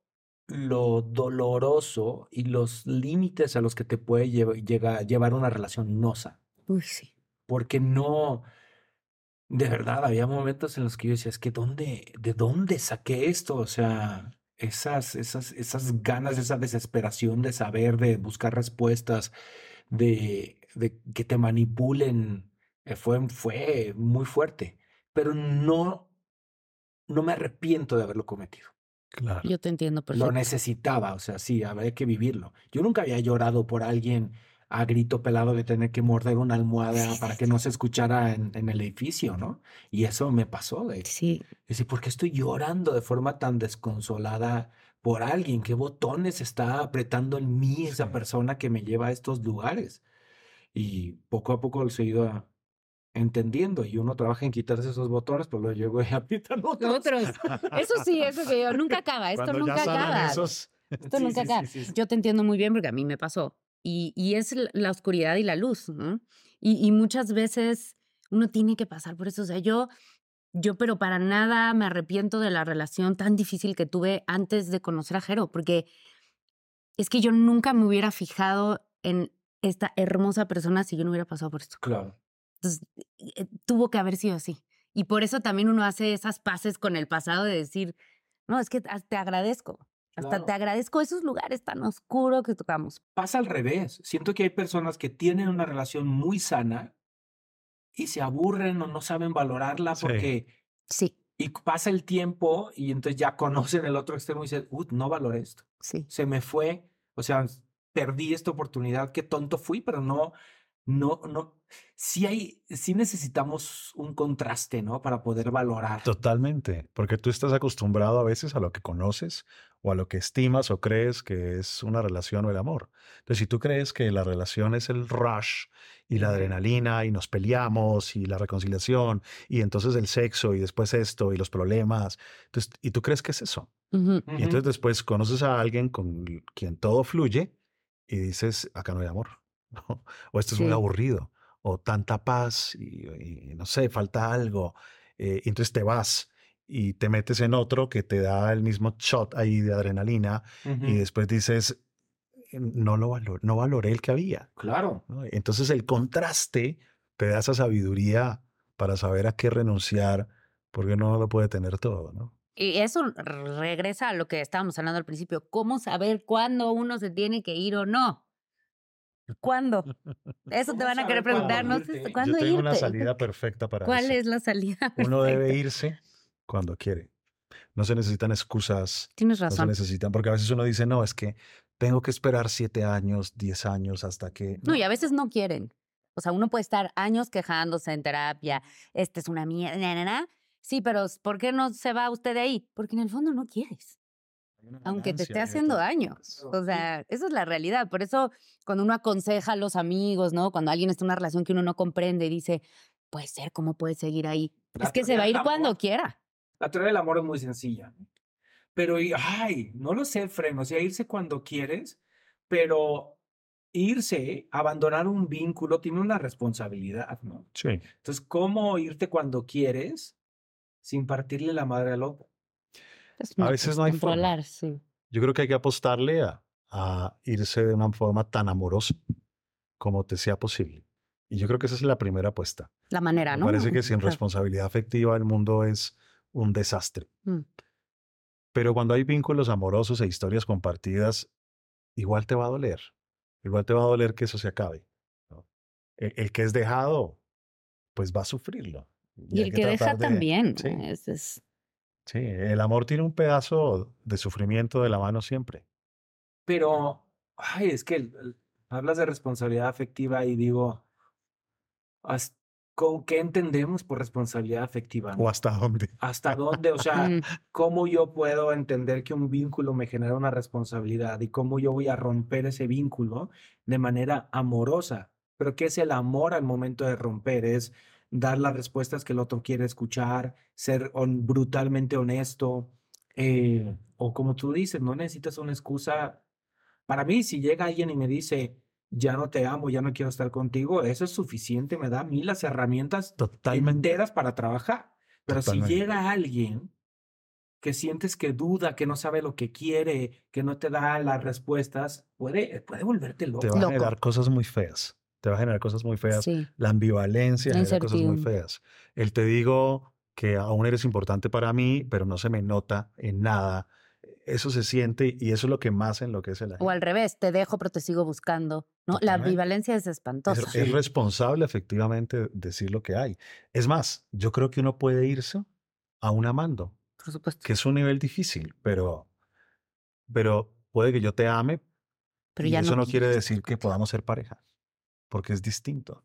F: lo doloroso y los límites a los que te puede llevar una relación nosa
C: Uy, sí.
F: porque no, de verdad, había momentos en los que yo decía, es que ¿dónde, de dónde saqué esto? O sea, esas, esas, esas ganas, esa desesperación de saber, de buscar respuestas, de, de que te manipulen, eh, fue, fue muy fuerte, pero no, no me arrepiento de haberlo cometido.
E: Claro.
C: Yo te entiendo
F: Lo necesitaba, o sea, sí, había que vivirlo. Yo nunca había llorado por alguien a grito pelado de tener que morder una almohada para que no se escuchara en, en el edificio, ¿no? Y eso me pasó. De
C: Sí,
F: decir, ¿por qué estoy llorando de forma tan desconsolada por alguien? ¿Qué botones está apretando en mí esa
E: Sí.
F: persona que me lleva a estos lugares? Y poco a poco lo he ido entendiendo. Y uno trabaja en quitarse esos botones, pero luego llego y aprietan otros.
C: otros. Eso sí, eso que yo nunca acaba. Esto
E: Cuando
C: nunca acaba.
E: esos,
C: Esto
F: Sí,
C: nunca
F: sí,
C: acaba.
F: sí, sí, sí.
C: Yo te entiendo muy bien porque a mí me pasó. Y, y es la oscuridad y la luz, ¿no? Y, y muchas veces uno tiene que pasar por eso. O sea, yo, yo, pero para nada me arrepiento de la relación tan difícil que tuve antes de conocer a Jero, porque es que yo nunca me hubiera fijado en esta hermosa persona si yo no hubiera pasado por esto.
F: Claro.
C: Entonces, eh, tuvo que haber sido así. Y por eso también uno hace esas paces con el pasado de decir, no, es que te agradezco. Hasta
F: Claro.
C: te agradezco esos lugares tan oscuros que tocamos.
F: Pasa al revés. Siento que hay personas que tienen una relación muy sana y se aburren o no saben valorarla
E: Sí.
F: porque
C: Sí,
F: y pasa el tiempo y entonces ya conocen el otro extremo y dicen, "Ut, no valoré esto.
C: sí.
F: Se me fue, o sea, perdí esta oportunidad, qué tonto fui, pero no no no sí hay sí necesitamos un contraste, ¿no? Para poder valorar.
E: Totalmente, porque tú estás acostumbrado a veces a lo que conoces o a lo que estimas o crees que es una relación o el amor. Entonces, si tú crees que la relación es el rush y la adrenalina y nos peleamos y la reconciliación y entonces el sexo y después esto y los problemas, entonces, y tú crees que es eso.
C: Ujú.
E: Y entonces después conoces a alguien con quien todo fluye y dices, acá no hay amor, ¿no? o esto es muy
C: Sí.
E: aburrido, o tanta paz y, y no sé, falta algo. eh, y entonces te vas y te metes en otro que te da el mismo shot ahí de adrenalina y después dices, no lo valor, no valoré el que había.
F: Claro.
E: ¿no? Entonces el contraste te da esa sabiduría para saber a qué renunciar porque uno no lo puede tener todo, ¿no?
C: Y eso regresa a lo que estábamos hablando al principio. ¿Cómo saber cuándo uno se tiene que ir o no? ¿Cuándo? Eso te
F: ¿Cómo
C: van a querer preguntar. No
F: irte?
C: sé
E: Yo
C: ¿cuándo
E: tengo
C: irte?
E: una salida perfecta para
C: ¿Cuál
E: eso.
C: es la salida?
E: Uno debe
C: perfecta?
E: irse cuando quiere. No se necesitan excusas,
C: Tienes
E: no se
C: razón.
E: necesitan, porque a veces uno dice, no, es que tengo que esperar siete años, diez años hasta que...
C: No, y a veces no quieren. O sea, uno puede estar años quejándose en terapia, este es una mierda, na, na, na. Sí, pero ¿por qué no se va usted de ahí? Porque en el fondo no quieres, aunque te esté haciendo daño. O sea, esa es la realidad. Por eso, cuando uno aconseja a los amigos, ¿no? Cuando alguien está en una relación que uno no comprende y dice, puede ser, ¿cómo puede seguir ahí?
F: La
C: Es que se va a ir cuando
F: amor.
C: quiera.
F: La teoría del amor es muy sencilla. Pero, ay, no lo sé, Fren, o sea, irse cuando quieres, pero irse, abandonar un vínculo tiene una responsabilidad, ¿no?
E: Sí,
F: Entonces, ¿cómo irte cuando quieres sin partirle la madre al otro?
C: Es
E: A veces
C: cosa,
E: no hay forma.
C: controlar, sí.
E: yo creo que hay que apostarle a, a irse de una forma tan amorosa como te sea posible. Y yo creo que esa es la primera apuesta.
C: La manera,
E: Me
C: ¿no?
E: parece que sin responsabilidad afectiva el mundo es un desastre.
C: Mm.
E: Pero cuando hay vínculos amorosos e historias compartidas, igual te va a doler. Igual te va a doler que eso se acabe. ¿no? El, el que es dejado, pues va a sufrirlo.
C: Y
E: hay
C: el que deja
E: tratar de-
C: también.
E: sí.
C: Es- es-
E: Sí, el amor tiene un pedazo de sufrimiento de la mano siempre.
F: Pero, ay, es que el- el- hablas de responsabilidad afectiva y digo, ¿has- ¿con qué entendemos por responsabilidad afectiva?
E: ¿O hasta dónde?
F: ¿Hasta dónde? O sea,
C: Mm.
F: ¿cómo yo puedo entender que un vínculo me genera una responsabilidad y cómo yo voy a romper ese vínculo de manera amorosa? Pero ¿qué es el amor al momento de romper? Es dar las respuestas que el otro quiere escuchar, ser brutalmente honesto, eh, o como tú dices, no necesitas una excusa. Para mí, si llega alguien y me dice, ya no te amo, ya no quiero estar contigo, eso es suficiente, me da a mí las herramientas
E: Totalmente.
F: enteras para trabajar. Pero
E: Totalmente.
F: si llega alguien que sientes que duda, que no sabe lo que quiere, que no te da las respuestas, puede, puede volverte loco.
E: Te va a generar cosas muy feas. Te va a generar cosas muy feas.
C: Sí.
E: La ambivalencia genera cosas muy feas. El te digo que aún eres importante para mí, pero no se me nota en nada. Eso se siente y eso es lo que más enloquece a la
C: O
E: gente.
C: al revés, te dejo, pero te sigo buscando. ¿no? La ambivalencia es
E: Es,
C: espantosa.
E: es
F: Sí.
E: responsable efectivamente decir lo que hay. Es más, yo creo que uno puede irse aún amando.
C: Por supuesto.
E: que es un nivel difícil, pero, pero puede que yo te ame
C: Pero
E: y
C: ya
E: eso no,
C: no
E: quiere decir que podamos ser pareja, porque es distinto.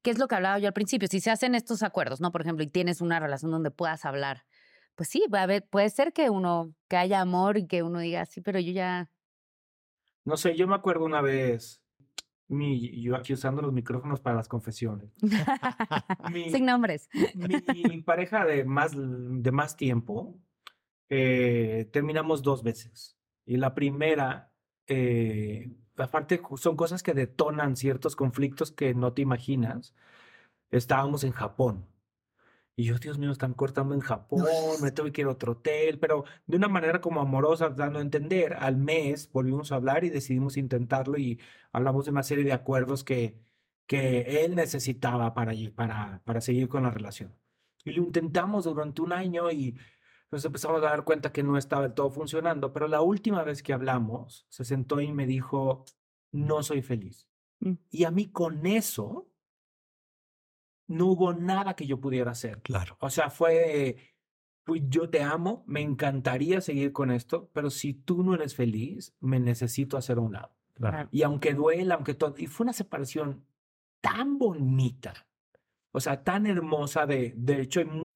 C: ¿Qué es lo que hablaba yo al principio? Si se hacen estos acuerdos, ¿no? Por ejemplo, y tienes una relación donde puedas hablar, pues sí, va a haber, puede ser que uno, que haya amor y que uno diga, sí, pero yo ya.
F: No sé, yo me acuerdo una vez, mi, yo aquí usando los micrófonos para las confesiones. Mi-
C: Sin nombres.
F: Mi pareja de más, de más tiempo, eh, terminamos dos veces. Y la primera, eh, aparte, son cosas que detonan ciertos conflictos que no te imaginas. Estábamos en Japón. Y yo, Dios mío, están cortando en Japón, me tengo que ir a otro hotel, pero de una manera como amorosa, dando a entender. Al mes volvimos a hablar y decidimos intentarlo y hablamos de una serie de acuerdos que, que él necesitaba para, ir- para, para seguir con la relación. Y lo intentamos durante un año y nos empezamos a dar cuenta que no estaba del todo funcionando, pero la última vez que hablamos, se sentó y me dijo, no soy feliz.
C: Mm.
F: Y a mí con eso no hubo nada que yo pudiera hacer.
E: Claro.
F: O sea, fue, pues yo te amo, me encantaría seguir con esto, pero si tú no eres feliz, me necesito hacer a un lado.
E: Claro.
F: Y aunque duela, aunque todo, y fue una separación tan bonita, o sea, tan hermosa de, de hecho, hay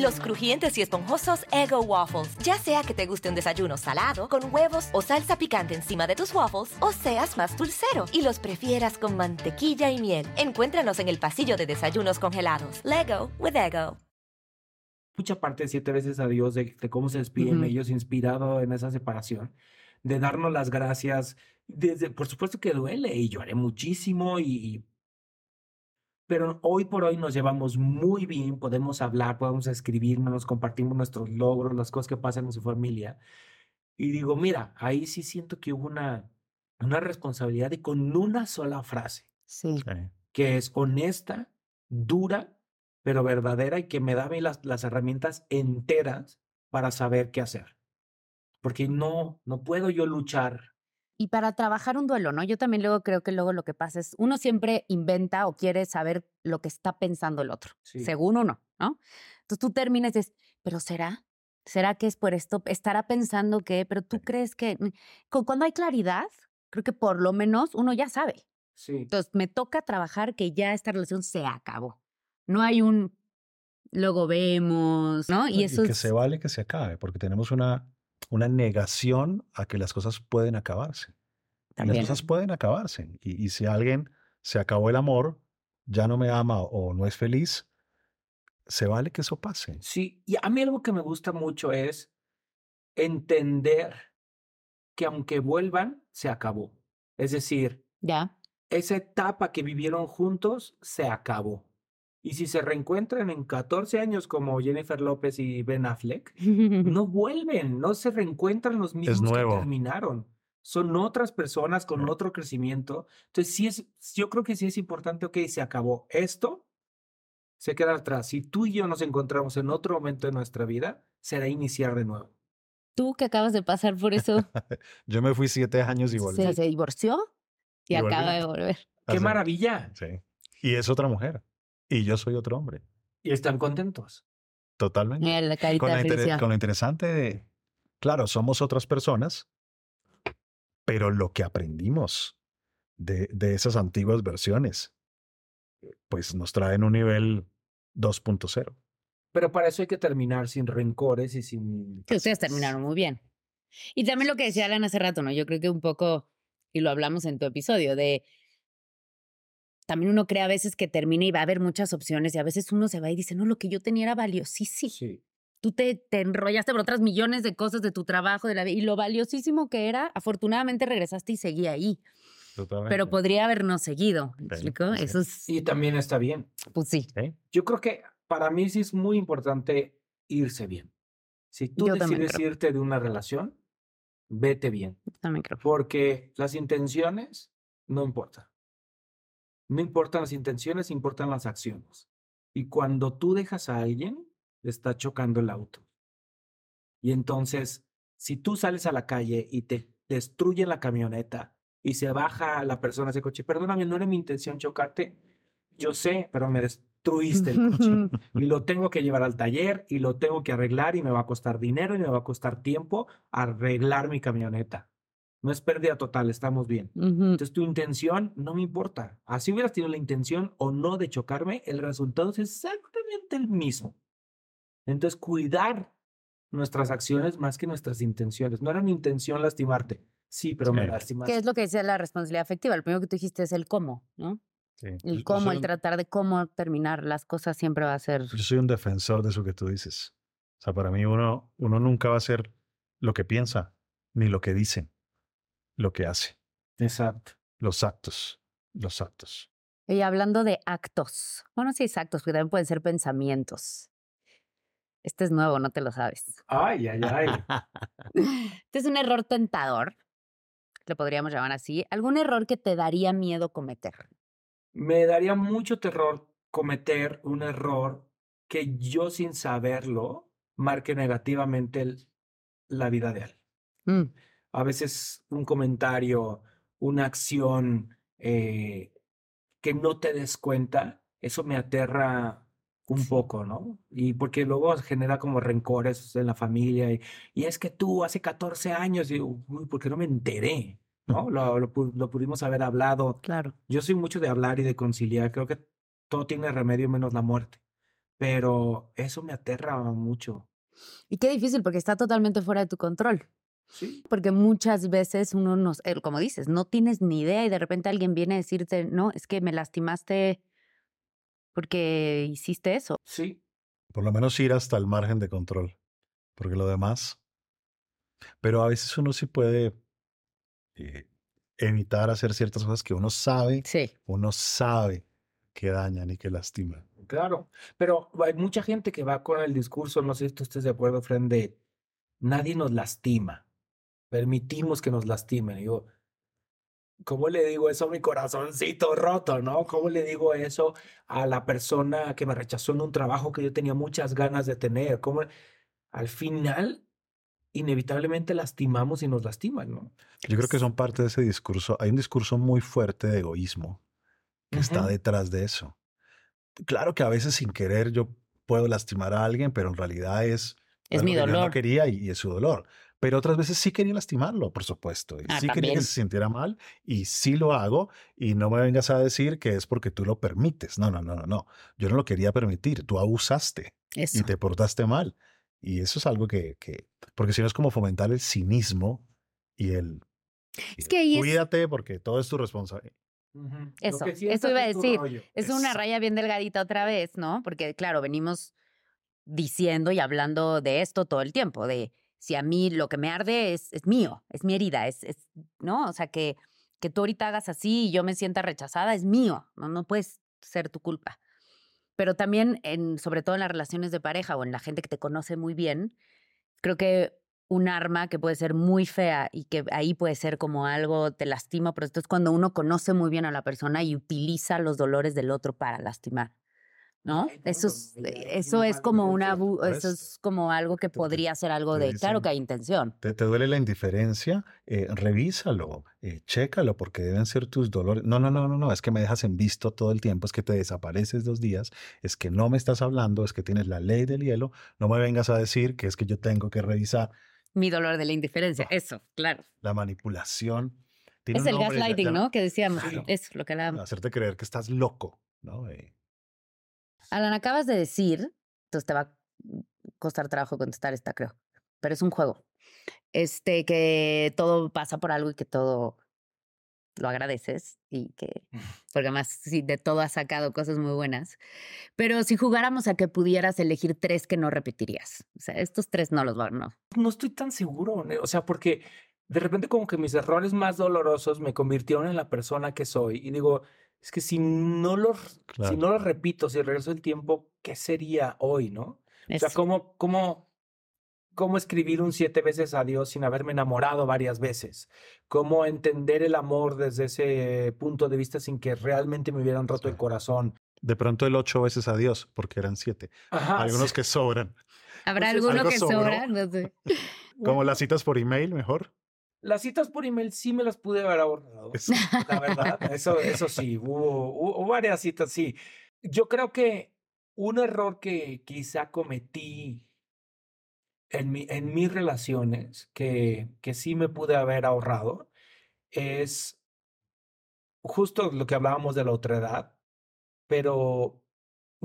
G: Los crujientes y esponjosos Ego Waffles. Ya sea que te guste un desayuno salado, con huevos o salsa picante encima de tus waffles, o seas más dulcero y los prefieras con mantequilla y miel. Encuéntranos en el pasillo de desayunos congelados. Lego with Ego.
F: mucha parte de siete veces a Dios de, de cómo se despiden ellos, inspirado en esa separación, de darnos las gracias. Desde, por supuesto que duele y lloré muchísimo y, y- pero hoy por hoy nos llevamos muy bien, podemos hablar, podemos escribirnos, nos compartimos nuestros logros, las cosas que pasan en su familia. Y digo, mira, ahí sí siento que hubo una, una responsabilidad y con una sola frase
C: Sí.
E: Sí.
F: que es honesta, dura, pero verdadera y que me da a mí las, las herramientas enteras para saber qué hacer. Porque no, no puedo yo luchar.
C: Y para trabajar un duelo, ¿no? Yo también luego creo que luego lo que pasa es, uno siempre inventa o quiere saber lo que está pensando el otro,
F: Sí.
C: según uno, ¿no? Entonces tú terminas y dices, pero ¿será? ¿Será que es por esto? ¿Estará pensando que? Pero tú crees que... cu- Cuando hay claridad, creo que por lo menos uno ya sabe.
F: Sí.
C: Entonces me toca trabajar que ya esta relación se acabó. No hay un... Luego vemos, ¿no? Y eso
E: que
C: es...
E: se vale que se acabe, porque tenemos una, una negación a que las cosas pueden acabarse.
C: También.
E: Las cosas pueden acabarse. Y, y si alguien se acabó el amor, ya no me ama o no es feliz, se vale que eso pase.
F: Sí, y a mí algo que me gusta mucho es entender que aunque vuelvan, se acabó. Es decir,
C: Ya.
F: esa etapa que vivieron juntos se acabó. Y si se reencuentran en 14 años como Jennifer López y Ben Affleck, no vuelven, no se reencuentran los mismos que
E: nuevo.
F: terminaron. Son otras personas con otro crecimiento. Entonces, sí es, yo creo que sí es importante, ok, se acabó. Esto se queda atrás. Si tú y yo nos encontramos en otro momento de nuestra vida, será iniciar de nuevo.
C: Tú que acabas de pasar por eso,
E: Yo me fui siete años y volví.
C: se, se divorció y,
E: Y volví.
C: acaba de volver.
F: ¡Qué
E: Así.
F: maravilla!
E: Sí. Y es otra mujer. Y yo soy otro hombre.
F: Y están contentos.
E: Totalmente.
C: Mira la carita
E: Con, la con lo interesante de, claro, somos otras personas, pero lo que aprendimos de, de esas antiguas versiones, pues nos traen un nivel 2.0.
F: Pero para eso hay que terminar sin rencores y sin...
C: Que ustedes terminaron muy bien. Y también lo que decía Alan hace rato, ¿no? Yo creo que un poco, y lo hablamos en tu episodio, de también uno cree a veces que termina y va a haber muchas opciones y a veces uno se va y dice, no, lo que yo tenía era valiosísimo.
F: Sí.
C: Tú te, te enrollaste por otras millones de cosas de tu trabajo, de la vida, y lo valiosísimo que era, afortunadamente regresaste y seguí ahí.
E: Totalmente.
C: Pero podría habernos seguido. ¿me
E: Sí,
C: explico?
E: así
C: Eso es,
F: Y también está bien.
C: pues sí.
F: Yo creo que para mí sí es muy importante irse bien. Si tú
C: Yo
F: decides irte de una relación, vete bien.
C: También creo.
F: Porque las intenciones no importan. No importan las intenciones, importan las acciones. Y cuando tú dejas a alguien, le está chocando el auto. Y entonces, si tú sales a la calle y te destruyen la camioneta y se baja la persona de ese coche, perdóname, no era mi intención chocarte, yo sé, pero me destruiste el coche. y lo tengo que llevar al taller y lo tengo que arreglar y me va a costar dinero y me va a costar tiempo arreglar mi camioneta. No es pérdida total, estamos bien.
C: Ujú.
F: Entonces tu intención no me importa. Así hubieras tenido la intención o no de chocarme, el resultado es exactamente el mismo. Entonces cuidar nuestras acciones más que nuestras intenciones. No era mi intención lastimarte. Sí, pero me lastimaste.
C: ¿Qué es lo que dice la responsabilidad afectiva? Lo primero que tú dijiste es el cómo, ¿no?
E: Sí.
C: El cómo, el
E: un-
C: tratar de cómo terminar las cosas siempre va a ser.
E: Yo soy un defensor de eso que tú dices. O sea, para mí uno, uno nunca va a ser lo que piensa, ni lo que dice, lo que hace,
F: Exacto.
E: los actos, los actos.
C: Y hablando de actos. Bueno, sí es actos, pero también pueden ser pensamientos. Este es nuevo, no te lo sabes.
F: Ay, ay, ay.
C: Este es un error tentador, le podríamos llamar así. ¿Algún error que te daría miedo cometer?
F: Me daría mucho terror cometer un error que yo sin saberlo marque negativamente el- la vida de alguien.
C: Mm,
F: A veces un comentario, una acción eh, que no te des cuenta, eso me aterra un poco, ¿no? Y porque luego genera como rencores en la familia. Y, y es que tú hace 14 años, y, uy, ¿por qué no me enteré? ¿No? Lo, lo lo pudimos haber hablado.
C: claro.
F: Yo soy mucho de hablar y de conciliar. Creo que todo tiene remedio menos la muerte. Pero eso me aterra mucho.
C: Y qué difícil porque está totalmente fuera de tu control.
F: Sí.
C: Porque muchas veces uno nos, como dices, no tienes ni idea y de repente alguien viene a decirte, no, es que me lastimaste porque hiciste eso.
F: Sí.
E: Por lo menos ir hasta el margen de control, porque lo demás. Pero a veces uno sí puede eh, evitar hacer ciertas cosas que uno sabe,
C: Sí.
E: uno sabe que dañan y que lastiman.
F: Claro, pero hay mucha gente que va con el discurso, no sé si tú estés de acuerdo, Fren, de nadie nos lastima, permitimos que nos lastimen. Y Digo, ¿cómo le digo eso a mi corazoncito roto, no? ¿Cómo le digo eso a la persona que me rechazó en un trabajo que yo tenía muchas ganas de tener? ¿Cómo? Al final, inevitablemente lastimamos y nos lastiman, ¿no?
E: Yo creo que son parte de ese discurso. Hay un discurso muy fuerte de egoísmo que está detrás de eso. Claro que a veces sin querer yo puedo lastimar a alguien, pero en realidad es,
C: Es mi
E: que yo no
C: dolor.
E: quería y, y es su dolor. Pero otras veces sí quería lastimarlo, por supuesto. Y
C: Ah,
E: sí quería
C: también.
E: que se sintiera mal y sí lo hago. Y no me vengas a decir que es porque tú lo permites. No, no, no, no, no. Yo no lo quería permitir. Tú abusaste
C: Eso.
E: y te portaste mal. Y eso es algo que, que porque si no es como fomentar el cinismo y el... y
C: Es
E: el
C: que ahí es-
E: Cuídate porque todo es tu responsabilidad.
F: Ujú. Lo
C: Eso, eso iba a decir.
F: rollo.
C: Es una raya bien delgadita otra vez, ¿no? Porque, claro, venimos diciendo y hablando de esto todo el tiempo, de si a mí lo que me arde es, es mío, es mi herida, es, es, ¿no? O sea, que, que tú ahorita hagas así y yo me sienta rechazada es mío, no, no puedes ser tu culpa. Pero también, en, sobre todo en las relaciones de pareja o en la gente que te conoce muy bien, creo que un arma que puede ser muy fea y que ahí puede ser como algo te lastima, pero esto es cuando uno conoce muy bien a la persona y utiliza los dolores del otro para lastimar. ¿No?
F: Ay,
C: Eso es, eso como una, eso es como algo que podría ser algo de, claro que hay intención.
E: ¿Te, te duele la indiferencia? Eh, revísalo, eh, chécalo, porque deben ser tus dolores. No, no, no, no, no, es que me dejas en visto todo el tiempo, es que te desapareces dos días, es que no me estás hablando, es que tienes la ley del hielo, no me vengas a decir que es que yo tengo que revisar
C: Mi dolor de la indiferencia,
E: Ah.
C: eso, claro.
E: la manipulación. Tiene
C: Es el
E: nombre,
C: gaslighting, ¿no? Que decíamos,
E: Claro.
C: eso, lo que hablábamos.
E: Hacerte creer que estás loco, ¿no? Eh,
C: Alan, acabas de decir, entonces te va a costar trabajo contestar esta, creo, pero es un juego. Este, que todo pasa por algo y que todo lo agradeces y que, porque además sí, de todo has sacado cosas muy buenas. Pero si jugáramos a que pudieras elegir tres que no repetirías, o sea, estos tres no los van, no.
F: no estoy tan seguro, o sea, porque de repente como que mis errores más dolorosos me convirtieron en la persona que soy y digo, es que si no los, si
E: Claro.
F: no los repito, si regreso el tiempo, ¿qué sería hoy, no? O sea,
C: Es-
F: ¿cómo, cómo, cómo escribir un siete veces adiós sin haberme enamorado varias veces? ¿Cómo entender el amor desde ese punto de vista sin que realmente me hubieran roto el corazón?
E: De pronto el ocho veces adiós, porque eran siete.
F: Ajá,
E: Algunos
F: sí.
E: que sobran.
C: ¿Habrá
F: Entonces,
C: alguno
E: algo
C: que sobra? No sé.
E: Como las citas por email, mejor.
F: Las citas por email sí me las pude haber ahorrado.
E: Es-
F: La verdad, eso, eso sí, hubo, hubo hubo varias citas, sí. Yo creo que un error que quizá cometí en, mi, en mis relaciones, que, que sí me pude haber ahorrado, es justo lo que hablábamos de la otra edad, pero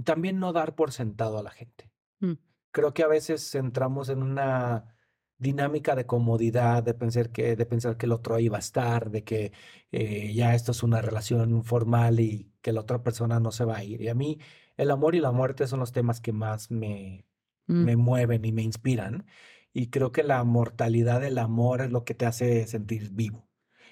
F: también no dar por sentado a la gente.
C: Mm.
F: Creo que a veces entramos en una dinámica de comodidad, de pensar que, de pensar que el otro ahí va a estar, de que eh, ya esto es una relación formal y que la otra persona no se va a ir. Y a mí el amor y la muerte son los temas que más me,
C: Mm.
F: me mueven y me inspiran. Y creo que la mortalidad del amor es lo que te hace sentir vivo.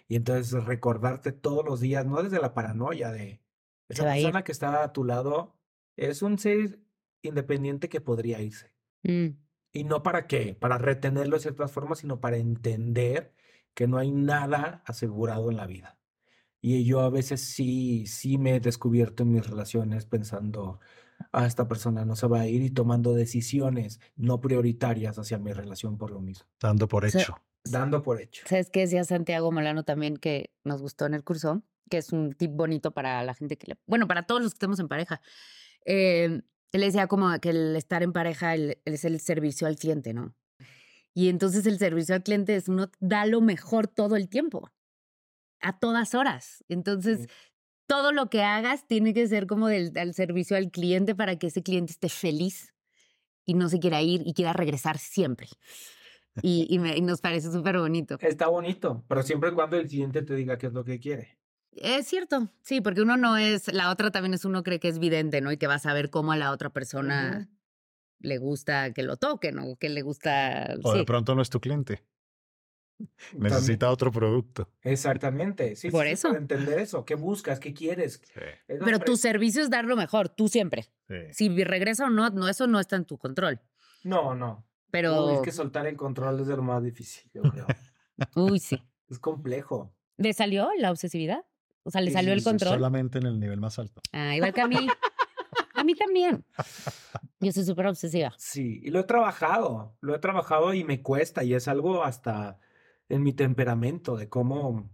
F: Y entonces recordarte todos los días, no desde la paranoia de esa
C: ir.
F: persona que está a tu lado, es un ser independiente que podría irse.
C: Mm.
F: Y no para qué, para retenerlo de ciertas formas, sino para entender que no hay nada asegurado en la vida. Y yo a veces sí, sí me he descubierto en mis relaciones pensando, a esta persona no se va a ir y tomando decisiones no prioritarias hacia mi relación por lo mismo,
E: Dando por
C: sea,
E: hecho.
F: dando por hecho.
C: ¿Sabes qué decía Santiago Molano también que nos gustó en el curso? Que es un tip bonito para la gente que le... Bueno, para todos los que estemos en pareja. Eh, él decía como que el estar en pareja el- es el servicio al cliente, ¿no? Y entonces el servicio al cliente es uno da lo mejor todo el tiempo, a todas horas. Entonces,
F: Sí.
C: todo lo que hagas tiene que ser como del, al servicio al cliente para que ese cliente esté feliz y no se quiera ir y quiera regresar siempre. Y, y me- y nos parece súper bonito.
F: Está bonito, pero siempre y cuando el siguiente te diga qué es lo que quiere.
C: Es cierto, sí, porque uno no es, la otra también es uno cree que es vidente, ¿no? Y que va a saber cómo a la otra persona le gusta que lo toquen o que le gusta...
E: O
C: sí.
E: de pronto no es tu cliente.
F: También-
E: Necesita otro producto.
F: Exactamente, sí,
C: Por
F: sí,
C: eso.
F: para entender eso, qué buscas, qué quieres.
C: Pero tu servicio es dar lo mejor, tú siempre.
E: Sí.
C: Si regresa o no, no, eso no está en tu control.
F: No, no.
C: Pero,
F: Uy, es que soltar el control es de lo más difícil, yo creo.
C: uy, sí.
F: es complejo.
C: ¿Le salió la obsesividad? O sea, ¿le salió el control?
E: Solamente en el nivel más alto.
C: Ah, igual que a mí. A mí también. Yo soy súper obsesiva.
F: Sí, y lo he trabajado, lo he trabajado y me cuesta, y es algo hasta en mi temperamento, de cómo,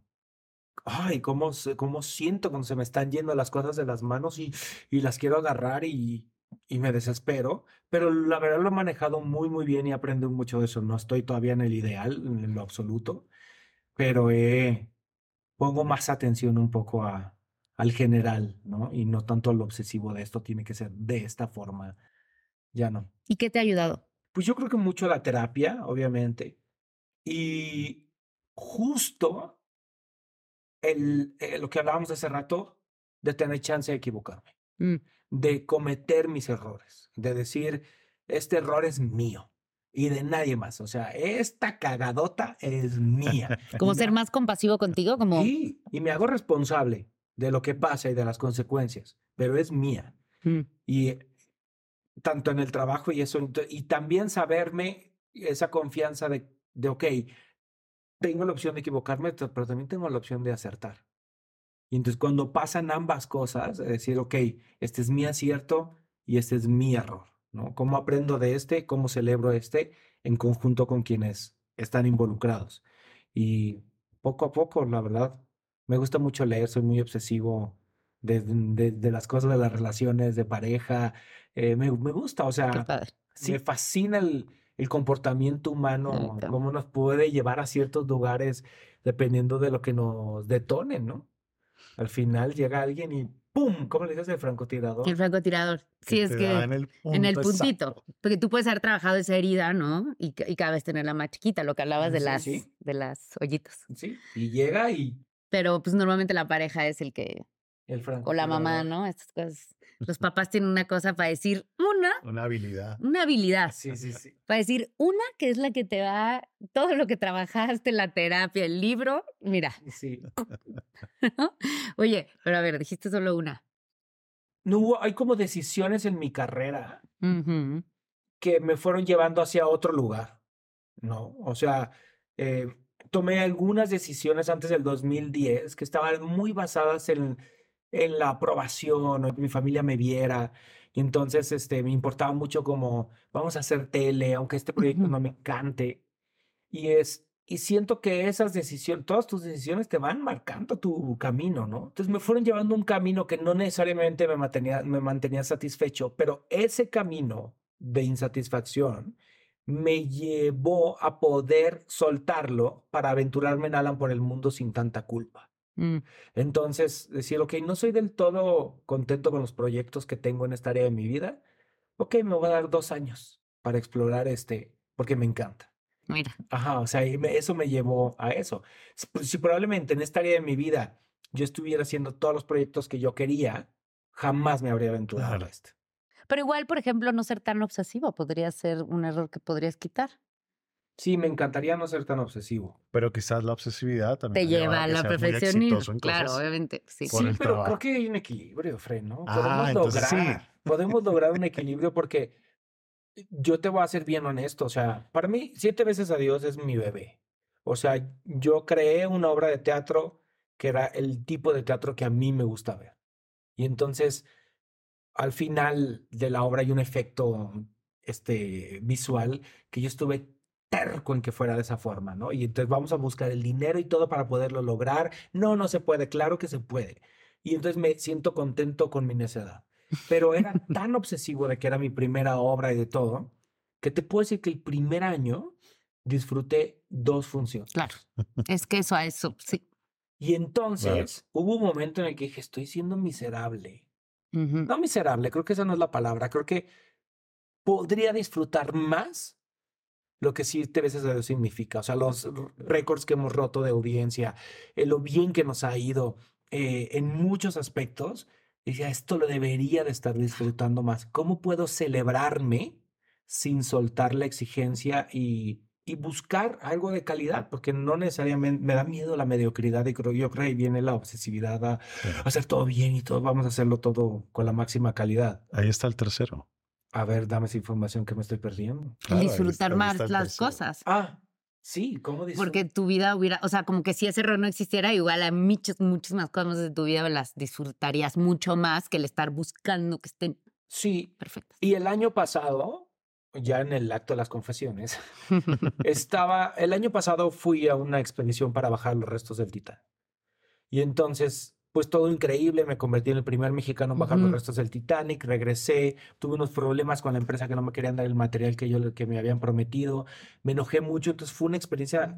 F: ay, cómo, cómo siento cuando se me están yendo las cosas de las manos y, y las quiero agarrar y, y me desespero, pero la verdad lo he manejado muy, muy bien y aprendo mucho de eso. No estoy todavía en el ideal, en lo absoluto, pero eh, pongo más atención un poco a, al general, ¿no? Y no tanto al obsesivo de esto tiene que ser de esta forma. Ya no.
C: ¿Y qué te ha ayudado?
F: Pues yo creo que mucho la terapia, obviamente. Y justo el, eh, lo que hablábamos hace rato, de tener chance de equivocarme,
C: Mm.
F: de cometer mis errores, de decir, este error es mío y de nadie más. O sea, esta cagadota es mía.
C: Como ser más compasivo contigo, como...
F: Sí, y me hago responsable de lo que pasa y de las consecuencias, pero es mía.
C: Mm.
F: Y tanto en el trabajo y eso, y también saberme esa confianza de, de, ok, tengo la opción de equivocarme, pero también tengo la opción de acertar. Y entonces cuando pasan ambas cosas, es decir, ok, este es mi acierto y este es mi error, ¿no? ¿Cómo aprendo de este? ¿Cómo celebro este en conjunto con quienes están involucrados? Y poco a poco, la verdad, me gusta mucho leer, soy muy obsesivo de, de- de las cosas de las relaciones de pareja. eh, me, me gusta, o sea,
C: padre.
F: me fascina el, el comportamiento humano,
C: Bonito.
F: cómo nos puede llevar a ciertos lugares dependiendo de lo que nos detonen, ¿no? Al final llega alguien y ¡pum! ¿Cómo le dices el francotirador?
C: El francotirador. Sí, es que...
E: en el,
C: En el puntito.
E: exacto.
C: Porque tú puedes haber trabajado esa herida, ¿no? Y, ca- y cada vez tenerla más chiquita, lo que hablabas de las,
F: sí.
C: de las ollitas.
F: Sí, y llega y
C: Pero pues normalmente la pareja es el que,
F: el
C: o
F: francotirador.
C: la mamá, ¿no? Estas cosas. Los papás tienen una cosa para decir una,
E: Una habilidad.
C: una habilidad.
F: Sí, sí, sí.
C: Para decir una que es la que te va, todo lo que trabajaste, la terapia, el libro, mira.
F: Sí.
C: ¿no? Oye, pero a ver, dijiste solo una.
F: no hubo, hay como decisiones en mi carrera que me fueron llevando hacia otro lugar, ¿no? O sea, eh, tomé algunas decisiones antes del 2010 que estaban muy basadas en, en la aprobación, o que mi familia me viera. Y entonces este, me importaba mucho como, vamos a hacer tele, aunque este proyecto no me encante. Y, es, y siento que esas decisiones, todas tus decisiones te van marcando tu camino, ¿no? Entonces me fueron llevando un camino que no necesariamente me mantenía, me mantenía satisfecho, pero ese camino de insatisfacción me llevó a poder soltarlo para aventurarme en Alan por el mundo sin tanta culpa.
C: Mm.
F: Entonces, decir, ok, no soy del todo contento con los proyectos que tengo en esta área de mi vida. Ok, me voy a dar dos años para explorar este, porque me encanta.
C: Mira.
F: Ajá, o sea, eso me llevó a eso. Si, pues, si probablemente en esta área de mi vida yo estuviera haciendo todos los proyectos que yo quería, jamás me habría aventurado
E: Claro.
F: a esto.
C: Pero igual, por ejemplo, no ser tan obsesivo podría ser un error que podrías quitar.
F: Sí, me encantaría no ser tan obsesivo.
E: Pero quizás la obsesividad también
C: Te lleva a la
E: en
C: Claro, obviamente. Sí.
F: Sí, pero
E: trabajo.
F: creo que hay un equilibrio, Fred, ¿no?
E: Ah,
F: Podemos
E: entonces sí.
F: lograr, podemos lograr un equilibrio porque yo te voy a ser bien honesto, o sea, para mí, Siete veces a Dios es mi bebé. O sea, yo creé una obra de teatro que era el tipo de teatro que a mí me gusta ver. Y entonces, al final de la obra hay un efecto este, visual que yo estuve terco en que fuera de esa forma, ¿no? Y entonces vamos a buscar el dinero y todo para poderlo lograr. No, no se puede, claro que se puede. Y entonces me siento contento con mi necedad. Pero era tan obsesivo de que era mi primera obra y de todo, que te puedo decir que el primer año disfruté dos funciones.
C: Claro. Es que eso a eso, sí.
F: Y entonces hubo un momento en el que dije, estoy siendo miserable.
C: Ujú.
F: No miserable, creo que esa no es la palabra. Creo que podría disfrutar más lo que siete veces a Dios significa. O sea, los récords que hemos roto de audiencia, eh, lo bien que nos ha ido eh, en muchos aspectos. Decía, esto lo debería de estar disfrutando más. ¿Cómo puedo celebrarme sin soltar la exigencia y, y buscar algo de calidad? Porque no necesariamente me da miedo la mediocridad y creo, yo creo que viene la obsesividad a
E: Sí.
F: hacer todo bien y todo, vamos a hacerlo todo con la máxima calidad.
E: Ahí está el tercero.
F: A ver, dame esa información que me estoy perdiendo.
E: Claro,
C: disfrutar
E: ahí
C: más las cosas.
F: Ah, sí, ¿cómo dices?
C: Porque tu vida hubiera, o sea, como que si ese error no existiera, igual a muchas, muchísimas cosas de tu vida las disfrutarías mucho más que el estar buscando que estén
F: Sí,
C: perfectas.
F: y el año pasado, ya en el acto de las confesiones, estaba, el año pasado fui a una expedición para bajar los restos del Titán. Y entonces, pues todo increíble, me convertí en el primer mexicano en bajar los
C: Ujú.
F: restos del Titanic, regresé, tuve unos problemas con la empresa que no me querían dar el material que yo que me habían prometido, me enojé mucho, entonces fue una experiencia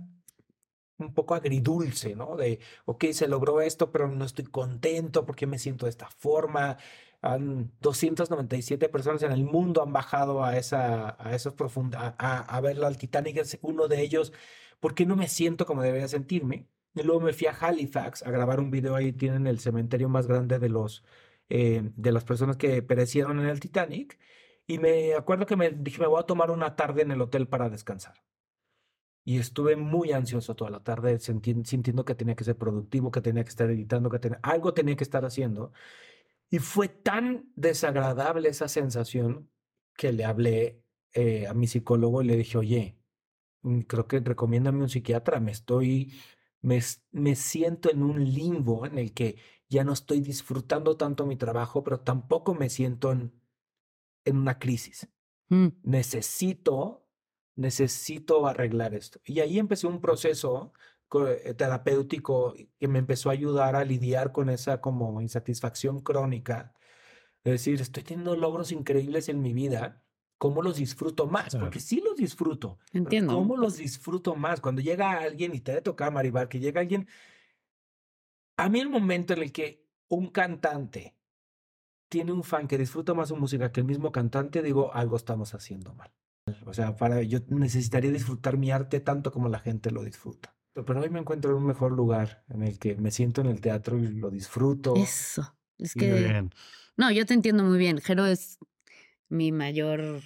F: un poco agridulce, ¿no? De, ok, se logró esto, pero no estoy contento porque me siento de esta forma. Han 297 personas en el mundo han bajado a esa, a esos profunda, a, a verlo al Titanic, es uno de ellos. ¿Por qué no me siento como debería sentirme? Y luego me fui a Halifax a grabar un video ahí, tienen el cementerio más grande de los, eh, de las personas que perecieron en el Titanic. Y me acuerdo que me dije, me voy a tomar una tarde en el hotel para descansar. Y estuve muy ansioso toda la tarde, sintiendo que tenía que ser productivo, que tenía que estar editando, que tenía, algo tenía que estar haciendo. Y fue tan desagradable esa sensación que le hablé eh, a mi psicólogo y le dije, oye, mm, creo que recomiéndame un psiquiatra, me estoy, me, me siento en un limbo en el que ya no estoy disfrutando tanto mi trabajo, pero tampoco me siento en, en una crisis
C: Mm,
F: necesito, necesito arreglar esto. Y ahí empecé un proceso eh, terapéutico que me empezó a ayudar a lidiar con esa como insatisfacción crónica. Es decir, estoy teniendo logros increíbles en mi vida, ¿cómo los disfruto más?
E: Claro.
F: Porque sí los disfruto.
C: Entiendo.
F: ¿Cómo los disfruto más? Cuando llega alguien y te debe tocar, Maribel, que llega alguien... A mí el momento en el que un cantante tiene un fan que disfruta más su música que el mismo cantante, digo, algo estamos haciendo mal. O sea, para yo necesitaría disfrutar mi arte tanto como la gente lo disfruta. Pero hoy me encuentro en un mejor lugar en el que me siento en el teatro y lo disfruto.
C: Eso. Es que.
E: Bien.
C: No, yo te entiendo muy bien. Jero es mi mayor.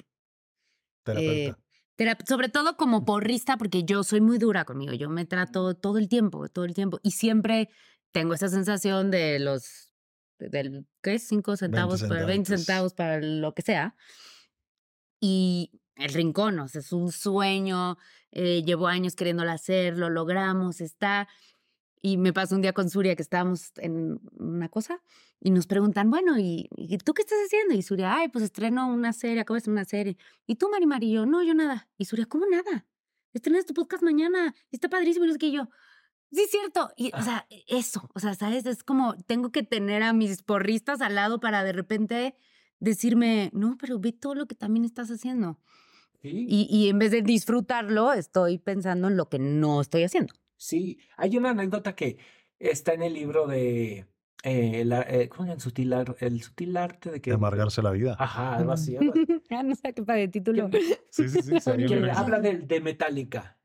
E: Terapeuta.
C: terap- sobre todo como porrista, porque yo soy muy dura conmigo. Yo me trato todo el tiempo, todo el tiempo. Y siempre tengo esa sensación de los del, ¿qué es? 5 centavos, para 20
E: centavitos.
C: centavos para lo que sea. Y el rincón, o sea, es un sueño, eh, llevo años queriéndolo hacer, lo logramos, está. Y me pasó un día con Surya que estábamos en una cosa y nos preguntan, bueno, ¿y, y tú qué estás haciendo? Y Surya, ay, pues estreno una serie, acabo de hacer una serie. ¿Y tú, Mari Mari? Y yo, no, yo nada. Y Surya, ¿cómo nada? Estrenas tu podcast mañana, y está padrísimo. Y qué, y yo, sí, es cierto. Y, o sea, eso, o sea, ¿sabes? Es como, tengo que tener a mis porristas al lado para de repente decirme, no, pero ve todo lo que también estás haciendo.
F: Sí.
C: Y, y en vez de disfrutarlo, estoy pensando en lo que no estoy haciendo.
F: Sí, hay una anécdota que está en el libro de eh, la- eh, ¿cómo? El sutil, ar- el sutil arte de que
E: De amargarse la vida.
F: Ajá, algo así. algo así.
C: ah, no sé qué para de título.
E: Sí, sí, sí.
F: que habla de, de Metallica.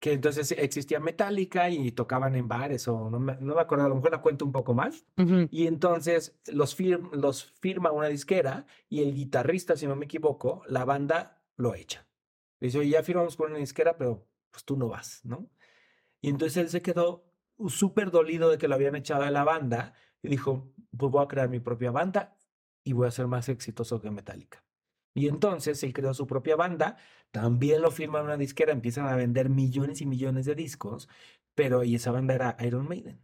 F: Que entonces existía Metallica y tocaban en bares o no me, no me acuerdo, a lo mejor la cuento un poco más. Y entonces los, fir- los firma una disquera y el guitarrista, si no me equivoco, la banda lo echa. Dice, oye, ya firmamos con una disquera, pero pues tú no vas, ¿no? Y entonces él se quedó súper dolido de que lo habían echado de la banda y dijo, pues voy a crear mi propia banda y voy a ser más exitoso que Metallica. Y entonces él creó su propia banda, también lo firma en una disquera, empiezan a vender millones y millones de discos, pero esa banda era Iron Maiden.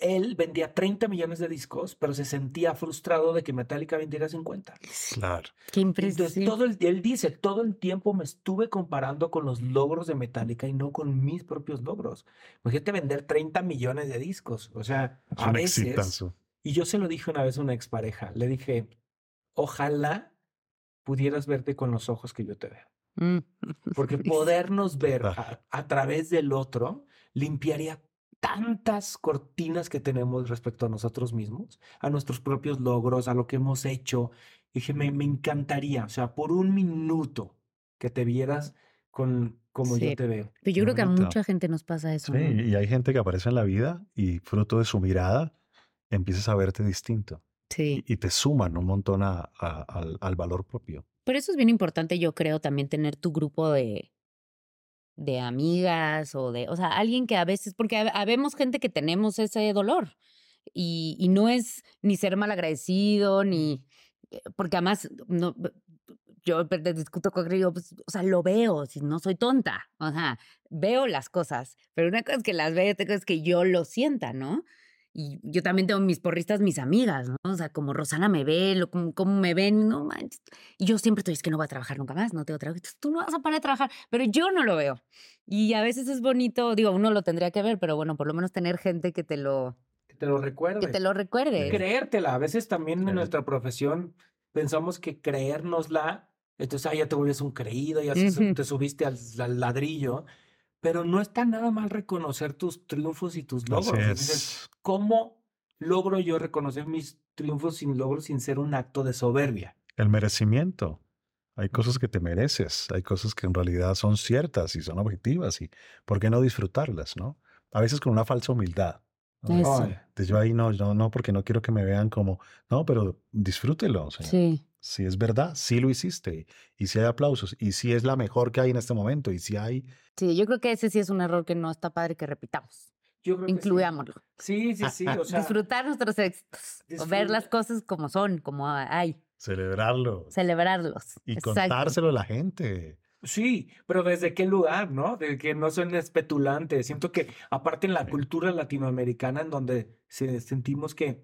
F: Él vendía 30 millones de discos, pero se sentía frustrado de que Metallica vendiera 50.
E: Claro.
C: Qué
F: Entonces,
C: impresión.
F: todo el, él dice, todo el tiempo me estuve comparando con los logros de Metallica y no con mis propios logros. Imagínate vender 30 millones de discos. O sea,
E: Es
F: a
E: un
F: veces,
E: exitazo.
F: y yo se lo dije una vez a una expareja, le dije, ojalá pudieras verte con los ojos que yo te veo.
C: Mm.
F: Porque podernos ver
E: Ah.
F: a, a través del otro limpiaría tantas cortinas que tenemos respecto a nosotros mismos, a nuestros propios logros, a lo que hemos hecho. Dije, me, me encantaría, o sea, por un minuto que te vieras con como
C: Sí.
F: yo te veo.
C: Pero yo
E: Qué
C: creo que a mucha gente nos pasa eso.
E: Sí,
C: ¿no?
E: y hay gente que aparece en la vida y fruto de su mirada empiezas a verte distinto
C: Sí.
E: y, y te suman un montón a- a- al, al valor propio.
C: Por eso es bien importante, yo creo, también tener tu grupo de, de amigas o de, o sea, alguien que a veces, porque hab- habemos gente que tenemos ese dolor y, y no es ni ser malagradecido, ni, eh, porque además, no, yo discuto con digo, pues, o sea, lo veo, si no soy tonta, o sea, veo las cosas, pero una cosa es que las veo, otra cosa es que yo lo sienta, ¿no? Y yo también tengo mis porristas, mis amigas, ¿no? O sea, como Rosana me ve, lo, como, como me ven, no manches. Y yo siempre estoy, es que no voy a trabajar nunca más, no tengo trabajo. Entonces, tú no vas a parar de trabajar, pero yo no lo veo. Y a veces es bonito, digo, uno lo tendría que ver, pero bueno, por lo menos tener gente que te lo,
F: Que te lo recuerde.
C: que te lo recuerde.
F: creértela. A veces también en nuestra profesión pensamos que creérnosla, entonces ah, ya te vuelves un creído, ya se-
C: Ujú.
F: te subiste al, al ladrillo, pero no está nada mal reconocer tus triunfos y tus logros. Y dices,
E: es.
F: ¿cómo logro yo reconocer mis triunfos sin logros sin ser un acto de soberbia?
E: El merecimiento. Hay cosas que te mereces, hay cosas que en realidad son ciertas y son objetivas y ¿por qué no disfrutarlas, no? A veces con una falsa humildad. ¿no? Entonces yo ahí no, yo no, porque no quiero que me vean como, no, pero disfrútelo.
C: Sí.
E: Si es verdad, sí lo hiciste y si hay aplausos y si es la mejor que hay en este momento y si hay,
C: Sí, yo creo que ese sí es un error que no está padre que repitamos.
F: yo creo que sí.
C: Incluyámoslo.
F: Sí, sí, sí. O sea,
C: Disfrutar nuestros éxitos. o ver las
F: disfruta.
C: cosas como son, como hay.
E: celebrarlo
C: Celebrarlos.
E: y
C: Exacto.
E: contárselo a la gente.
F: Sí, pero ¿desde qué lugar, no? De que no son espetulantes. Siento que, aparte en la cultura latinoamericana, en donde se, sentimos que,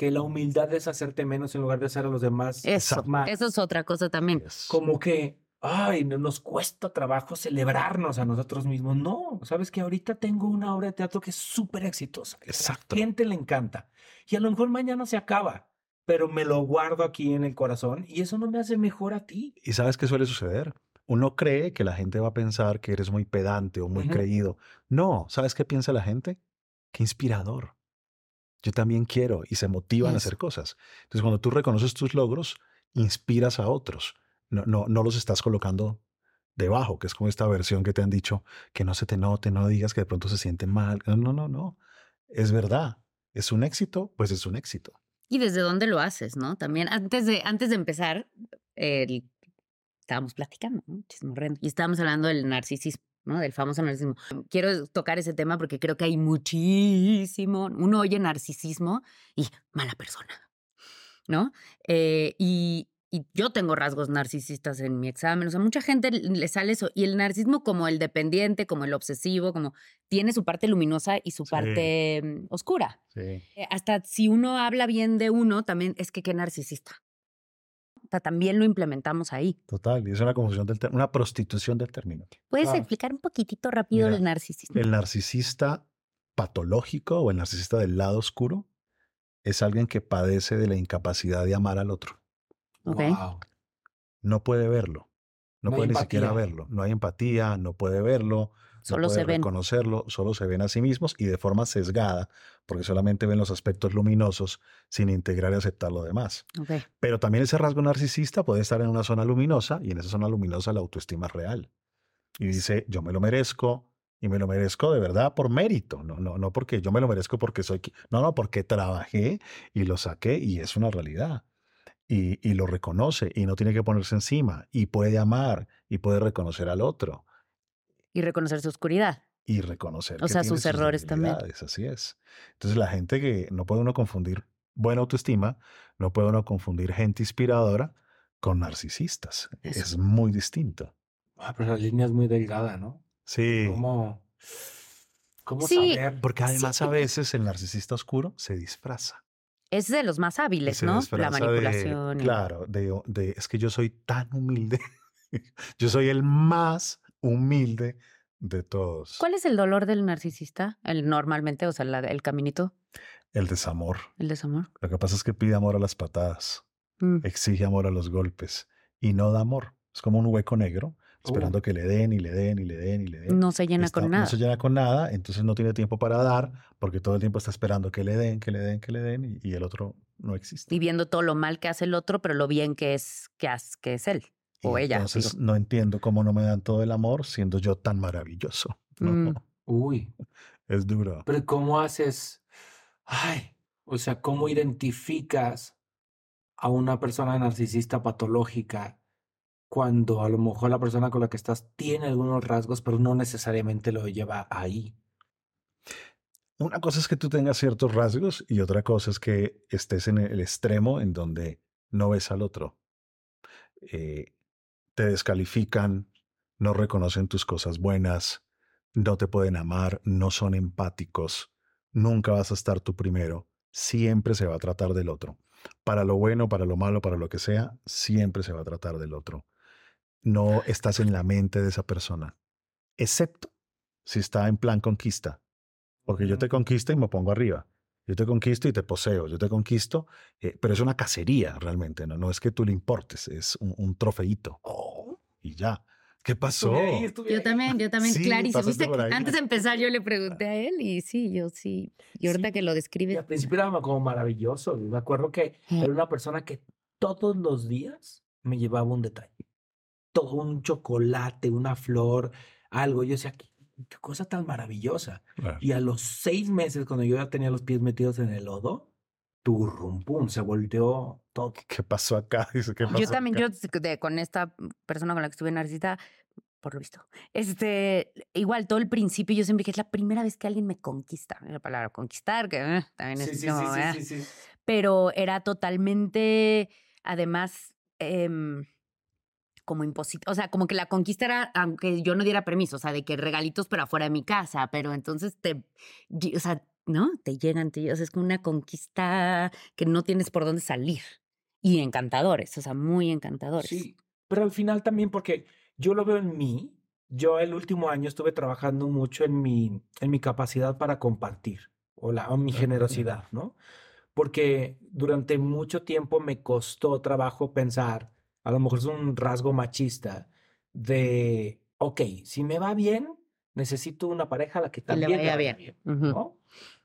F: que la humildad es hacerte menos en lugar de hacer a los demás
C: Eso,
F: más.
C: eso es otra cosa también.
E: Es-
F: Como que, ay, no- nos cuesta trabajo celebrarnos a nosotros mismos. No, sabes que ahorita tengo una obra de teatro que es súper exitosa.
E: Exacto.
F: A la gente le encanta. Y a lo mejor mañana se acaba, pero me lo guardo aquí en el corazón y eso no me hace mejor a ti.
E: ¿Y sabes qué suele suceder? Uno cree que la gente va a pensar que eres muy pedante o muy creído. No, ¿sabes qué piensa la gente? Qué inspirador. Yo también quiero y se motivan a hacer cosas. Entonces, cuando tú reconoces tus logros, inspiras a otros. No, no, no los estás colocando debajo, que es como esta versión que te han dicho, que no se te note, no digas que de pronto se sienten mal. No, no, no, no. Es verdad. Es un éxito, pues es un éxito.
C: Y desde dónde lo haces, ¿no? También antes de, antes de empezar, el- estábamos platicando, ¿no? Y estábamos hablando del narcisismo, ¿no? Del famoso narcisismo. Quiero tocar ese tema porque creo que hay muchísimo. Uno oye narcisismo y mala persona, ¿no? Eh, y, y yo tengo rasgos narcisistas en mi examen. O sea, mucha gente le sale eso. Y el narcisismo como el dependiente, como el obsesivo, como tiene su parte luminosa y su
E: Sí.
C: parte mm, oscura.
E: Sí.
C: Eh, Hasta si uno habla bien de uno, también es que qué narcisista. O sea, también lo implementamos ahí.
E: Total, y es una confusión del término, una prostitución del término.
C: ¿Puedes
F: Claro.
C: explicar un poquitito rápido
E: Mira,
C: el narcisismo?
E: El narcisista patológico o el narcisista del lado oscuro es alguien que padece de la incapacidad de amar al otro.
C: Ok.
F: Wow.
E: No puede verlo. No, puede ni siquiera verlo. No hay empatía, no puede verlo,
C: Solo
E: no
C: se ven.
E: reconocerlo, solo se ven a sí mismos y de forma sesgada, porque solamente ven los aspectos luminosos sin integrar y aceptar lo demás.
C: Ok.
E: Pero también ese rasgo narcisista puede estar en una zona luminosa y en esa zona luminosa la autoestima es real. Y dice, yo me lo merezco y me lo merezco de verdad por mérito, no, no, no porque yo me lo merezco porque soy, no, no, porque trabajé y lo saqué y es una realidad. Y, y lo reconoce y no tiene que ponerse encima y puede amar y puede reconocer al otro
C: Y reconocer su oscuridad.
E: y reconocer
C: O
E: que
C: sea,
E: tiene
C: sus errores también.
E: Así es. Entonces la gente que no puede uno confundir buena autoestima, no puede uno confundir gente inspiradora con narcisistas.
C: Eso.
E: Es muy distinto.
F: Ah, pero la línea es muy delgada, ¿no?
E: Sí.
F: ¿Cómo, cómo
C: Sí,
F: saber?
E: Porque además
C: Sí.
E: a veces el narcisista oscuro se disfraza.
C: Es de los más hábiles, ¿no? La
E: de-
C: manipulación. y-
E: claro, de, de- es que yo soy tan humilde. yo soy el más humilde de todos.
C: ¿Cuál es el dolor del narcisista? El normalmente, o sea, la- el caminito,
E: El desamor.
C: el desamor.
E: Lo que pasa es que pide amor a las patadas.
C: Mm.
E: exige amor a los golpes y no da amor. Es como un hueco negro, esperando que le den y le den y le den y le den.
C: No se llena
E: Está-
C: con nada.
E: No se llena con nada, entonces no tiene tiempo para dar, porque todo el tiempo está esperando que le den, que le den, que le den, y, y el otro no existe.
C: Y viendo todo lo mal que hace el otro, pero lo bien que es, que, has- que es él. O ella.
E: Entonces
C: digo.
E: no entiendo cómo no me dan todo el amor siendo yo tan maravilloso. ¿no?
C: Mm.
F: Uy,
E: Es duro.
F: pero ¿cómo haces? Ay, o sea, ¿cómo identificas a una persona narcisista patológica cuando a lo mejor la persona con la que estás tiene algunos rasgos, pero no necesariamente lo lleva ahí?
E: Una cosa es que tú tengas ciertos rasgos y otra cosa es que estés en el extremo en donde no ves al otro. Eh, te descalifican, no reconocen tus cosas buenas, no te pueden amar, no son empáticos, nunca vas a estar tú primero, siempre se va a tratar del otro. Para lo bueno, para lo malo, para lo que sea, siempre se va a tratar del otro. No estás en la mente de esa persona, excepto si está en plan conquista. Porque yo te conquisto y me pongo arriba. Yo te conquisto y te poseo. Yo te conquisto, eh, pero es una cacería realmente. ¿no? no es que tú le importes, es un, un trofeíto.
F: Oh,
E: Y ya. ¿Qué pasó?
F: estuve ahí, estuve
C: Yo también, yo también,
E: Sí,
C: clarísimo. Antes de empezar yo le pregunté a él y sí, yo sí. Y ahorita
F: Sí.
C: que lo
F: Y
C: describe.
F: al principio era como maravilloso. Me acuerdo que era una persona que todos los días me llevaba un detalle. Todo un chocolate, una flor, algo. Yo decía, qué, qué cosa tan maravillosa.
E: Claro.
F: Y a los seis meses, cuando yo ya tenía los pies metidos en el lodo, turrum, pum, se volteó todo.
E: ¿Qué pasó acá? Dice, ¿qué
C: Yo
E: pasó
C: también,
E: acá?
C: yo de- con esta persona con la que estuve narcisista, por lo visto, este, igual todo el principio yo siempre dije, es la primera vez que alguien me conquista. La palabra conquistar, que eh, también
F: Sí,
C: es
F: sí,
C: como,
F: sí, sí, sí, sí.
C: pero era totalmente, además, em, como imposible, o sea, como que la conquista era, aunque yo no diera permiso, o sea, de que regalitos pero afuera de mi casa, pero entonces te, o sea, ¿no? Te llegan, te, o sea, es como una conquista que no tienes por dónde salir. Y encantadores, o sea, muy encantadores.
F: Sí, pero al final también porque yo lo veo en mí. Yo el último año estuve trabajando mucho en mi, en mi capacidad para compartir o, la, o mi generosidad, ¿no? Porque durante mucho tiempo me costó trabajo pensar, a lo mejor es un rasgo machista, de, ok, si me va bien, necesito una pareja a la que
C: Que le
F: también
C: vaya
F: vaya
C: bien.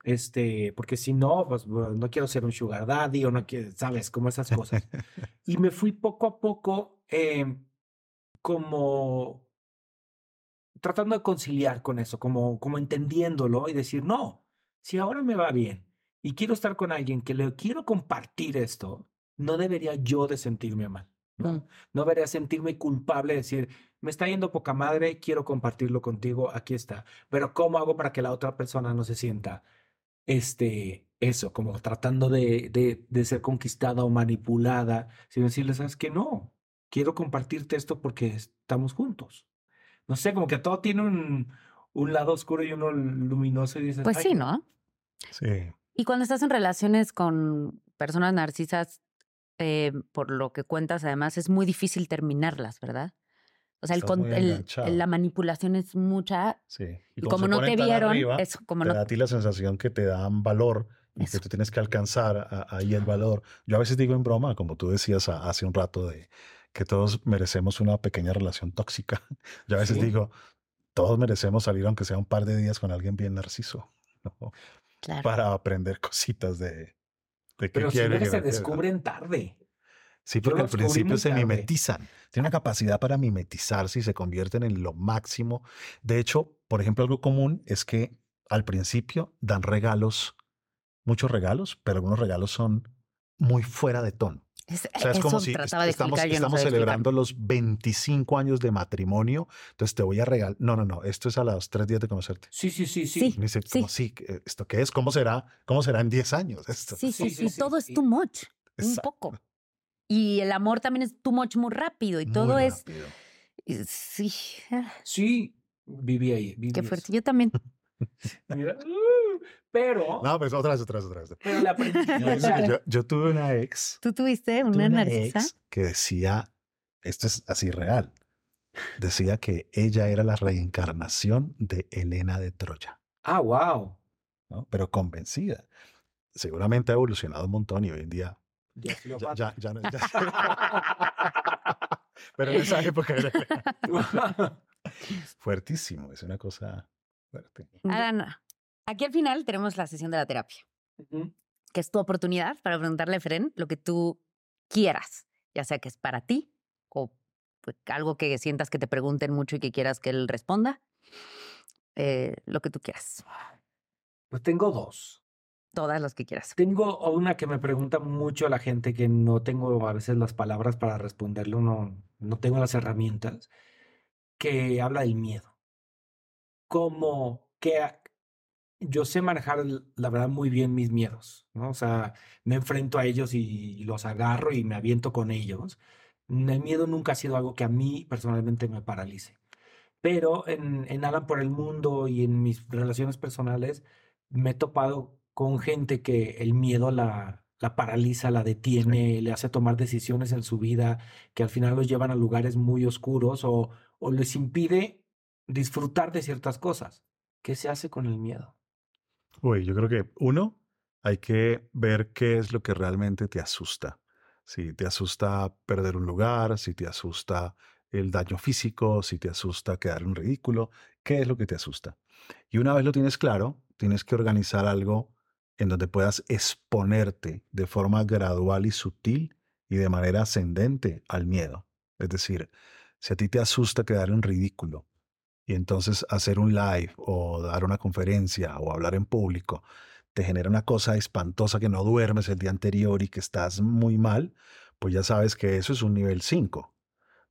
F: Este, porque si no, pues no quiero ser un sugar daddy o no quiero, sabes, como esas cosas. Y me fui poco a poco eh, como tratando de conciliar con eso, como, como entendiéndolo y decir, no, si ahora me va bien y quiero estar con alguien que le quiero compartir esto, no debería yo de sentirme mal. ¿No? No debería sentirme culpable de decir, me está yendo poca madre, quiero compartirlo contigo, aquí está. Pero ¿cómo hago para que la otra persona no se sienta este eso, como tratando de, de, de ser conquistada o manipulada, sino decirle, ¿sabes qué? No, quiero compartirte esto porque estamos juntos. No sé, como que todo tiene un, un lado oscuro y uno luminoso y dices,
C: Pues
F: "Ay,
C: sí, ¿no?
E: Sí.
C: Y cuando estás en relaciones con personas narcisas, eh, por lo que cuentas, además, es muy difícil terminarlas, ¿verdad? O sea, el, el- la manipulación es mucha.
E: Sí.
C: Y
E: como
C: no te vieron,
E: arriba,
C: eso, como
E: te
C: no.
E: da a ti la sensación que te dan valor y
C: Eso.
E: que tú tienes que alcanzar ahí el valor. Yo a veces digo en broma, como tú decías hace un rato, de que todos merecemos una pequeña relación tóxica. Yo a veces
F: Sí.
E: digo, todos merecemos salir aunque sea un par de días con alguien bien narciso, ¿no?
C: Claro.
E: para aprender cositas de, de
F: Pero si
E: quiere
F: no
E: y
F: que
E: qué
F: se descubren tarde.
E: Sí, porque al principio se
F: tarde.
E: mimetizan. Tiene una capacidad para mimetizarse y se convierten en lo máximo. De hecho, por ejemplo, algo común es que al principio dan regalos, muchos regalos, pero algunos regalos son muy fuera de tono.
C: Es-
E: O sea, es
C: eso
E: como si est-
C: trataba de
E: estamos,
C: explicar, no
E: estamos
C: explicar.
E: celebrando los 25 años de matrimonio, entonces te voy a regalar. No, no, no, esto es a los tres días de conocerte.
F: Sí, sí, sí, sí.
C: Sí.
E: Dice,
C: Sí.
E: ¿cómo sí? ¿Qué- ¿Esto qué es? ¿Cómo será? ¿Cómo será en 10 años esto?
C: Sí, sí,
F: Sí,
C: sí,
F: sí, sí.
C: todo es too much, un poco. Y el amor también es too much muy rápido y
E: Muy
C: todo es.
E: rápido.
C: Sí, ah,
F: Sí, viví ahí. Viví
C: qué
F: eso.
C: fuerte. Yo también.
F: Mira, uh, pero,
E: No, pues otra vez, otra vez, otra vez.
F: pero la
E: que yo, yo tuve una ex,
C: ¿Tú tuviste una
E: una
C: narcisa?
E: ex que decía, esto es así real, decía que ella era la reencarnación de Elena de Troya,
F: Ah, wow.
E: ¿no? pero convencida. Seguramente ha evolucionado un montón y hoy en día
F: Ya,
E: ya, ya, ya no- ya- Pero en esa época era fuertísimo, es una cosa fuerte.
C: Alan, aquí al final tenemos la sesión de la terapia, que es tu oportunidad para preguntarle a Fren lo que tú quieras, ya sea que es para ti o pues, algo que sientas que te pregunten mucho y que quieras que él responda. Eh, lo que tú quieras,
F: Pues tengo dos.
C: todas las que quieras.
F: Tengo una que me pregunta mucho la gente que no tengo a veces las palabras para responderlo, no, no tengo las herramientas, que habla del miedo. Como que yo sé manejar, la verdad, muy bien mis miedos, ¿no? O sea, me enfrento a ellos y los agarro y me aviento con ellos. El miedo nunca ha sido algo que a mí personalmente me paralice. Pero en, en Alan por el Mundo y en mis relaciones personales me he topado con gente que el miedo la, la paraliza, la detiene, le hace tomar decisiones en su vida que al final los llevan a lugares muy oscuros o, o les impide disfrutar de ciertas cosas. ¿Qué se hace con el miedo?
E: Uy, yo creo que uno, hay que ver qué es lo que realmente te asusta. Si te asusta perder un lugar, si te asusta el daño físico, si te asusta quedar en ridículo, ¿qué es lo que te asusta? Y una vez lo tienes claro, tienes que organizar algo en donde puedas exponerte de forma gradual y sutil y de manera ascendente al miedo. Es decir, si a ti te asusta quedar en ridículo, y entonces hacer un live o dar una conferencia o hablar en público te genera una cosa espantosa que no duermes el día anterior y que estás muy mal, pues ya sabes que eso es un nivel 5.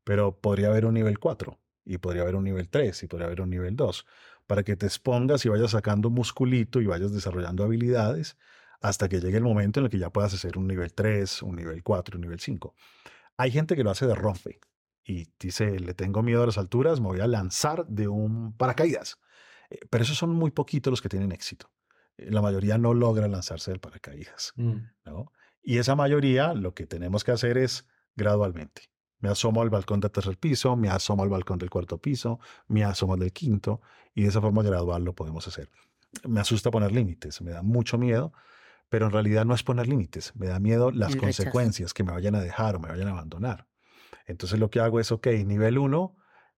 E: Pero podría haber un nivel 4 y podría haber un nivel 3 y podría haber un nivel 2 para que te expongas y vayas sacando musculito y vayas desarrollando habilidades hasta que llegue el momento en el que ya puedas hacer un nivel 3, un nivel 4, un nivel 5. Hay gente que lo hace de rompe y dice, le tengo miedo a las alturas, me voy a lanzar de un paracaídas. Eh, Pero esos son muy poquitos los que tienen éxito. Eh, La mayoría no logra lanzarse del paracaídas. ¿no? Y esa mayoría lo que tenemos que hacer es gradualmente. Me asomo al balcón del tercer piso, me asomo al balcón del cuarto piso, me asomo al del quinto y de esa forma gradual lo podemos hacer. Me asusta poner límites, me da mucho miedo, pero en realidad no es poner límites, me da miedo las
C: El rechazo.
E: consecuencias que me vayan a dejar o me vayan a abandonar. Entonces lo que hago es, ok, nivel uno,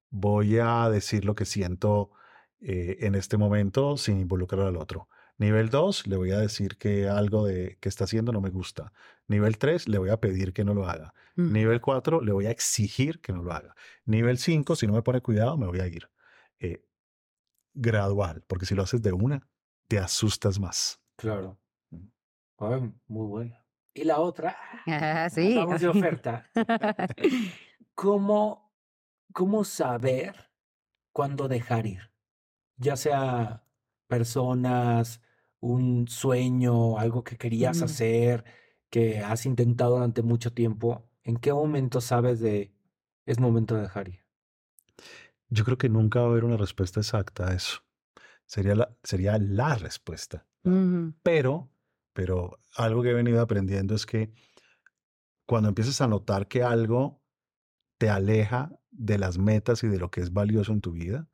E: voy a decir lo que siento eh, en este momento sin involucrar al otro. Nivel 2, le voy a decir que algo de, que está haciendo no me gusta. Nivel 3, le voy a pedir que no lo haga.
C: Mm.
E: Nivel 4, le voy a exigir que no lo haga. Nivel 5, si no me pone cuidado, me voy a ir. Eh, gradual, porque si lo haces de una, te asustas más.
F: Claro.
E: Mm.
F: Ay, muy buena. Y la otra,
C: Ah, sí.
F: vamos de oferta. ¿Cómo, cómo saber cuándo dejar ir? Ya sea personas un sueño, algo que querías hacer, que has intentado durante mucho tiempo, ¿en qué momento sabes de es momento de dejar ir?
E: Yo creo que nunca va a haber una respuesta exacta a eso. Sería la, sería la respuesta. Pero, pero algo que he venido aprendiendo es que cuando empiezas a notar que algo te aleja de las metas y de lo que es valioso en tu vida,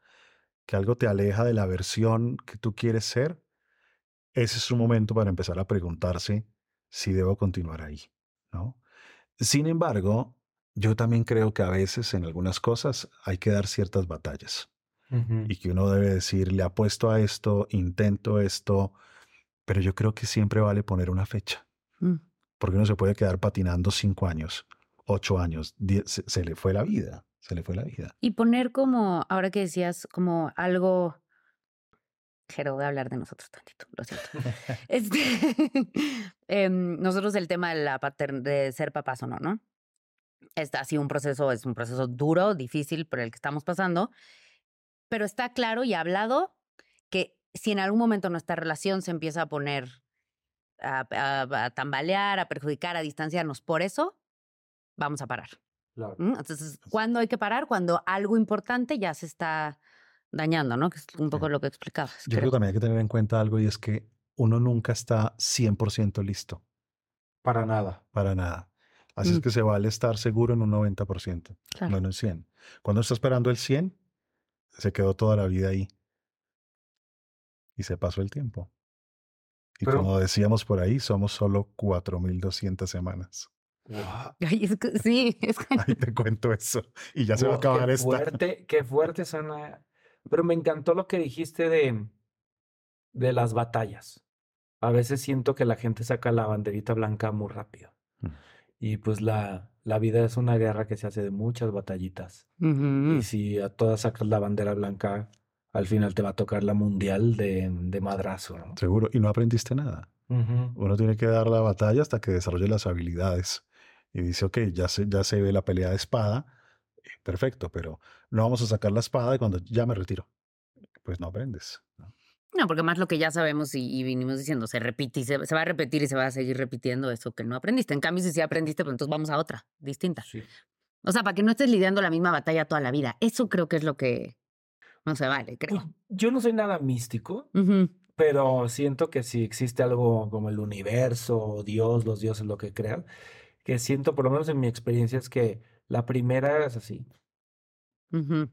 E: que algo te aleja de la versión que tú quieres ser, ese es un momento para empezar a preguntarse si debo continuar ahí, ¿no? Sin embargo, yo también creo que a veces en algunas cosas hay que dar ciertas batallas y que uno debe decir, le apuesto a esto, intento esto, pero yo creo que siempre vale poner una fecha,
C: Mm.
E: porque uno se puede quedar patinando cinco años, ocho años, diez- se, se le fue la vida, se le fue la vida.
C: Y poner como, ahora que decías, como algo. Jero, voy a hablar de nosotros tantito, lo siento. Este, em, nosotros el tema de la de ser papás o no, ¿no? Está así un proceso, es un proceso duro, difícil por el que estamos pasando, pero está claro y hablado que si en algún momento nuestra relación se empieza a poner a, a- a tambalear, a perjudicar, a distanciarnos por eso, vamos a parar.
F: Claro.
C: ¿m? Entonces, ¿cuándo hay que parar? Cuando algo importante ya se está dañando, ¿no? Que es un poco lo que explicabas.
E: Yo creo
C: creo.
E: que también hay que tener en cuenta algo y es que uno nunca está 100% listo
F: Para nada.
E: para nada. Así es
C: Mm.
E: que se vale estar seguro en un 90%,
C: Claro.
E: no en un 100. Cuando está esperando el 100, se quedó toda la vida ahí. Y se pasó el tiempo. Y
F: Pero-
E: como decíamos por ahí, somos solo 4.200 semanas.
F: Guau.
C: Ay, es que- sí, es que-
E: Ahí te cuento eso. Y ya se va a acabar
F: qué
E: esta.
F: Fuerte, qué fuerte, Sana. Pero me encantó lo que dijiste de, de las batallas. A veces siento que la gente saca la banderita blanca muy rápido.
E: Mm.
F: Y pues la, la vida es una guerra que se hace de muchas batallitas. Y si a todas sacas la bandera blanca, al final te va a tocar la mundial de, de madrazo, ¿no?
E: Seguro. Y no aprendiste nada. Uno tiene que dar la batalla hasta que desarrolle las habilidades. Y dice, ok, ya se, ya se ve la pelea de espada. eh, Perfecto, pero no vamos a sacar la espada y cuando ya me retiro. Pues no aprendes. ¿no?
C: No, porque más lo que ya sabemos y, y vinimos diciendo, se repite y se, se va a repetir y se va a seguir repitiendo eso que no aprendiste. En cambio, si sí aprendiste, pues entonces vamos a otra, distinta.
F: Sí.
C: O sea, para que no estés lidiando la misma batalla toda la vida. Eso creo que es lo que no se vale,
F: Pues,
C: creo.
F: yo no soy nada místico, pero siento que si existe algo como el universo, o Dios, los dioses, lo que crean, que siento, por lo menos en mi experiencia, es que la primera es así.
C: Ujú.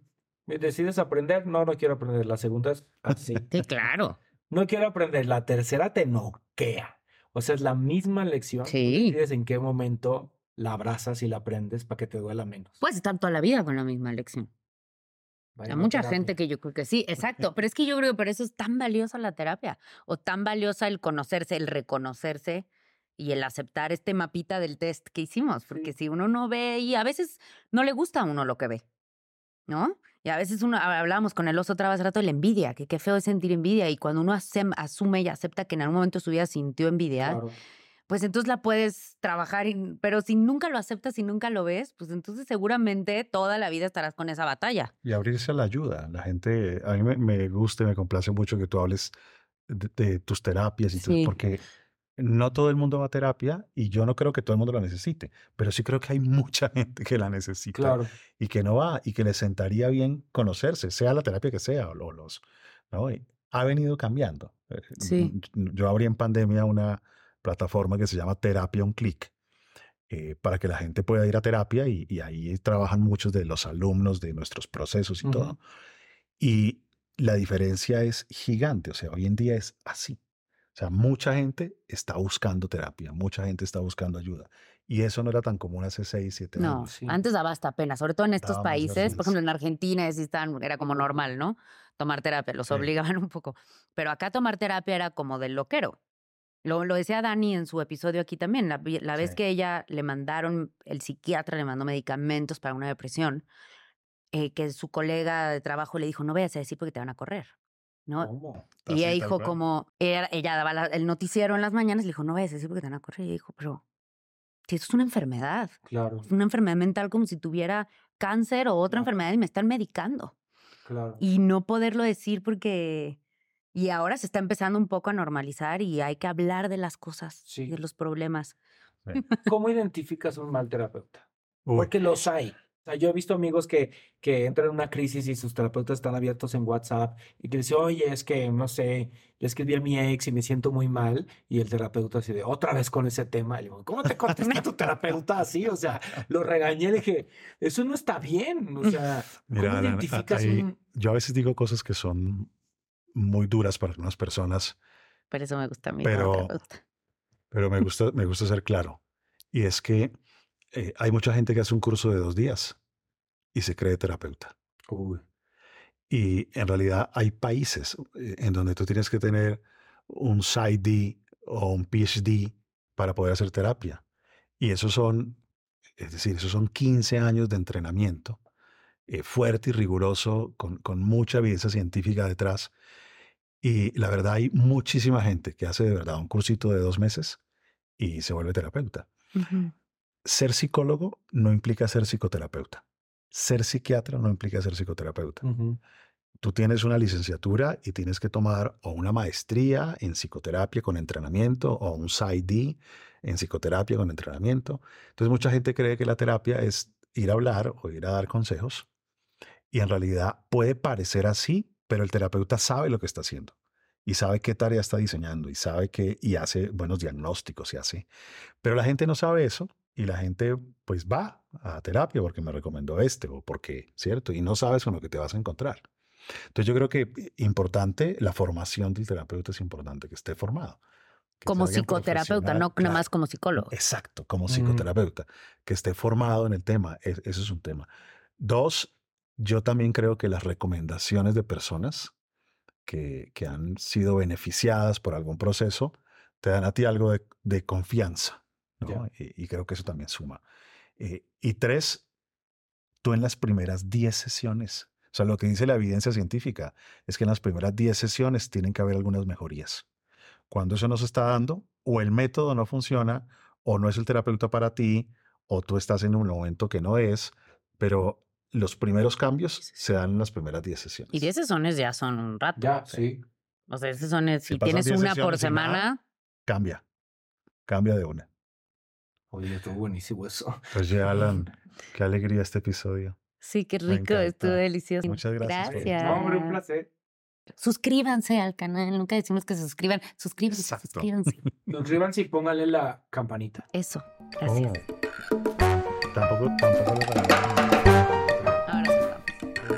F: ¿Decides aprender? No, no quiero aprender. La segunda es así.
C: Sí, claro.
F: No quiero aprender. La tercera te noquea. O sea, es la misma lección.
C: Sí.
F: decides en qué momento la abrazas y la aprendes para que te duela menos.
C: Puedes estar toda la vida con la misma lección.
F: A
C: mucha gente que yo creo que sí, exacto. Pero es que yo creo que por eso es tan valiosa la terapia o tan valiosa el conocerse, el reconocerse y el aceptar este mapita del test que hicimos. Porque si uno no ve y a veces no le gusta a uno lo que ve, ¿no? Y a veces uno, hab- hablábamos con el oso otra vez rato de la envidia, que qué feo es sentir envidia. Y cuando uno asume y acepta que en algún momento de su vida sintió envidia,
F: Claro.
C: Pues entonces la puedes trabajar, y- pero si nunca lo aceptas y nunca lo ves, pues entonces seguramente toda la vida estarás con esa batalla.
E: Y abrirse a la ayuda. La gente, a mí me, me gusta y me complace mucho que tú hables de, de tus terapias y tu-
C: Sí.
E: porque no todo el mundo va a terapia y yo no creo que todo el mundo la necesite, pero sí creo que hay mucha gente que la necesita
F: Claro.
E: y que no va y que le sentaría bien conocerse, sea la terapia que sea o lo- los, ¿no? Ha venido cambiando. Eh,
C: Sí.
E: Yo abrí en pandemia una plataforma que se llama Terapia Un Clic eh, para que la gente pueda ir a terapia y, y ahí trabajan muchos de los alumnos de nuestros procesos y
F: Ujú.
E: todo. Y la diferencia es gigante, o sea, hoy en día es así. O sea, mucha gente está buscando terapia, mucha gente está buscando ayuda. Y eso no era tan común hace 6, 7
C: No,
E: años.
F: sí.
C: antes daba hasta pena, sobre todo en estos países, por ejemplo en Argentina era como normal, ¿no? Tomar terapia, los
E: Sí.
C: obligaban un poco. Pero acá tomar terapia era como del loquero. Lo, lo decía Dani en su episodio aquí también, la, la vez
E: Sí.
C: que ella le mandaron, el psiquiatra le mandó medicamentos para una depresión, eh, que su colega de trabajo le dijo, no vayas a decir porque te van a correr, ¿no?
F: ¿Cómo?
C: Y ella dijo como, ella, ella daba la- el noticiero en las mañanas, le dijo, no vayas a decir porque te van a correr. Y dijo, pero si esto es una enfermedad,
F: Claro,
C: es una enfermedad mental como si tuviera cáncer o otra
F: Claro.
C: enfermedad y me están medicando.
F: claro.
C: Y no poderlo decir porque Y ahora se está empezando un poco a normalizar y hay que hablar de las cosas,
F: Sí.
C: de los problemas.
F: ¿Cómo identificas un mal terapeuta?
E: Uy,
F: Porque los hay. O sea, yo he visto amigos que, que entran en una crisis y sus terapeutas están abiertos en WhatsApp y que dicen, oye, es que, no sé, le escribí a mi ex y me siento muy mal. Y el terapeuta así de, otra vez con ese tema. Y le digo, ¿cómo te contesta tu terapeuta así? O sea, lo regañé, le dije, eso no está bien. O sea, ¿cómo
E: Mira,
F: identificas
E: ahí-
F: un...
E: yo a veces digo cosas que son muy duras para algunas personas,
C: Por eso me gusta a mí
E: Pero-
C: como terapeuta.
E: pero me gusta, me gusta ser claro. Y es que eh, hay mucha gente que hace un curso de dos días y se cree terapeuta.
F: Uy,
E: Y en realidad hay países eh, en donde tú tienes que tener un PsyD o un PhD para poder hacer terapia. Y esos son, es decir, esos son 15 años de entrenamiento eh, fuerte y riguroso, con, con mucha evidencia científica detrás. Y la verdad hay muchísima gente que hace de verdad un cursito de dos meses y se vuelve terapeuta.
C: Ujú.
E: Ser psicólogo no implica ser psicoterapeuta. Ser psiquiatra no implica ser psicoterapeuta.
F: ujú.
E: Tú tienes una licenciatura y tienes que tomar o una maestría en psicoterapia con entrenamiento o un PsyD en psicoterapia con entrenamiento. Entonces mucha gente cree que la terapia es ir a hablar o ir a dar consejos y en realidad puede parecer así, pero el terapeuta sabe lo que está haciendo y sabe qué tarea está diseñando y sabe que y hace buenos diagnósticos y así. Pero la gente no sabe eso y la gente pues va a terapia porque me recomendó este o porque, ¿cierto? Y no sabes con lo que te vas a encontrar. Entonces yo creo que eh, importante, la formación del terapeuta es importante, que esté formado. que
C: Como psicoterapeuta, no nada
E: claro.
C: más como psicólogo.
E: Exacto, como
F: Mm.
E: psicoterapeuta, que esté formado en el tema, es- eso es un tema. Dos, yo también creo que las recomendaciones de personas que, que han sido beneficiadas por algún proceso te dan a ti algo de, de confianza, ¿no? Y creo que eso también suma. Eh, y tres, tú en las primeras 10 sesiones, o sea, lo que dice la evidencia científica es que en las primeras 10 sesiones tienen que haber algunas mejorías. Cuando eso no se está dando, o el método no funciona, o no es el terapeuta para ti, o tú estás en un momento que no es, pero los primeros cambios se dan en las primeras 10 sesiones.
C: Y 10 sesiones ya son un rato.
F: Ya, sí.
C: O sea, esas son, si tienes
E: 10
C: una por
E: sesiones nada,
C: semana,
E: Cambia, cambia de una.
F: Oye, estuvo buenísimo eso.
E: Oye, Alan, qué alegría este episodio.
C: sí, qué rico, estuvo delicioso.
E: Muchas gracias por-
C: Gracias.
F: No, hombre, un placer.
C: Suscríbanse al canal, nunca decimos que se suscriban. Suscríbanse,
E: Exacto.
C: suscríbanse.
F: Suscríbanse y pónganle la campanita.
C: Eso, gracias.
E: Oh. Tampoco, tampoco lo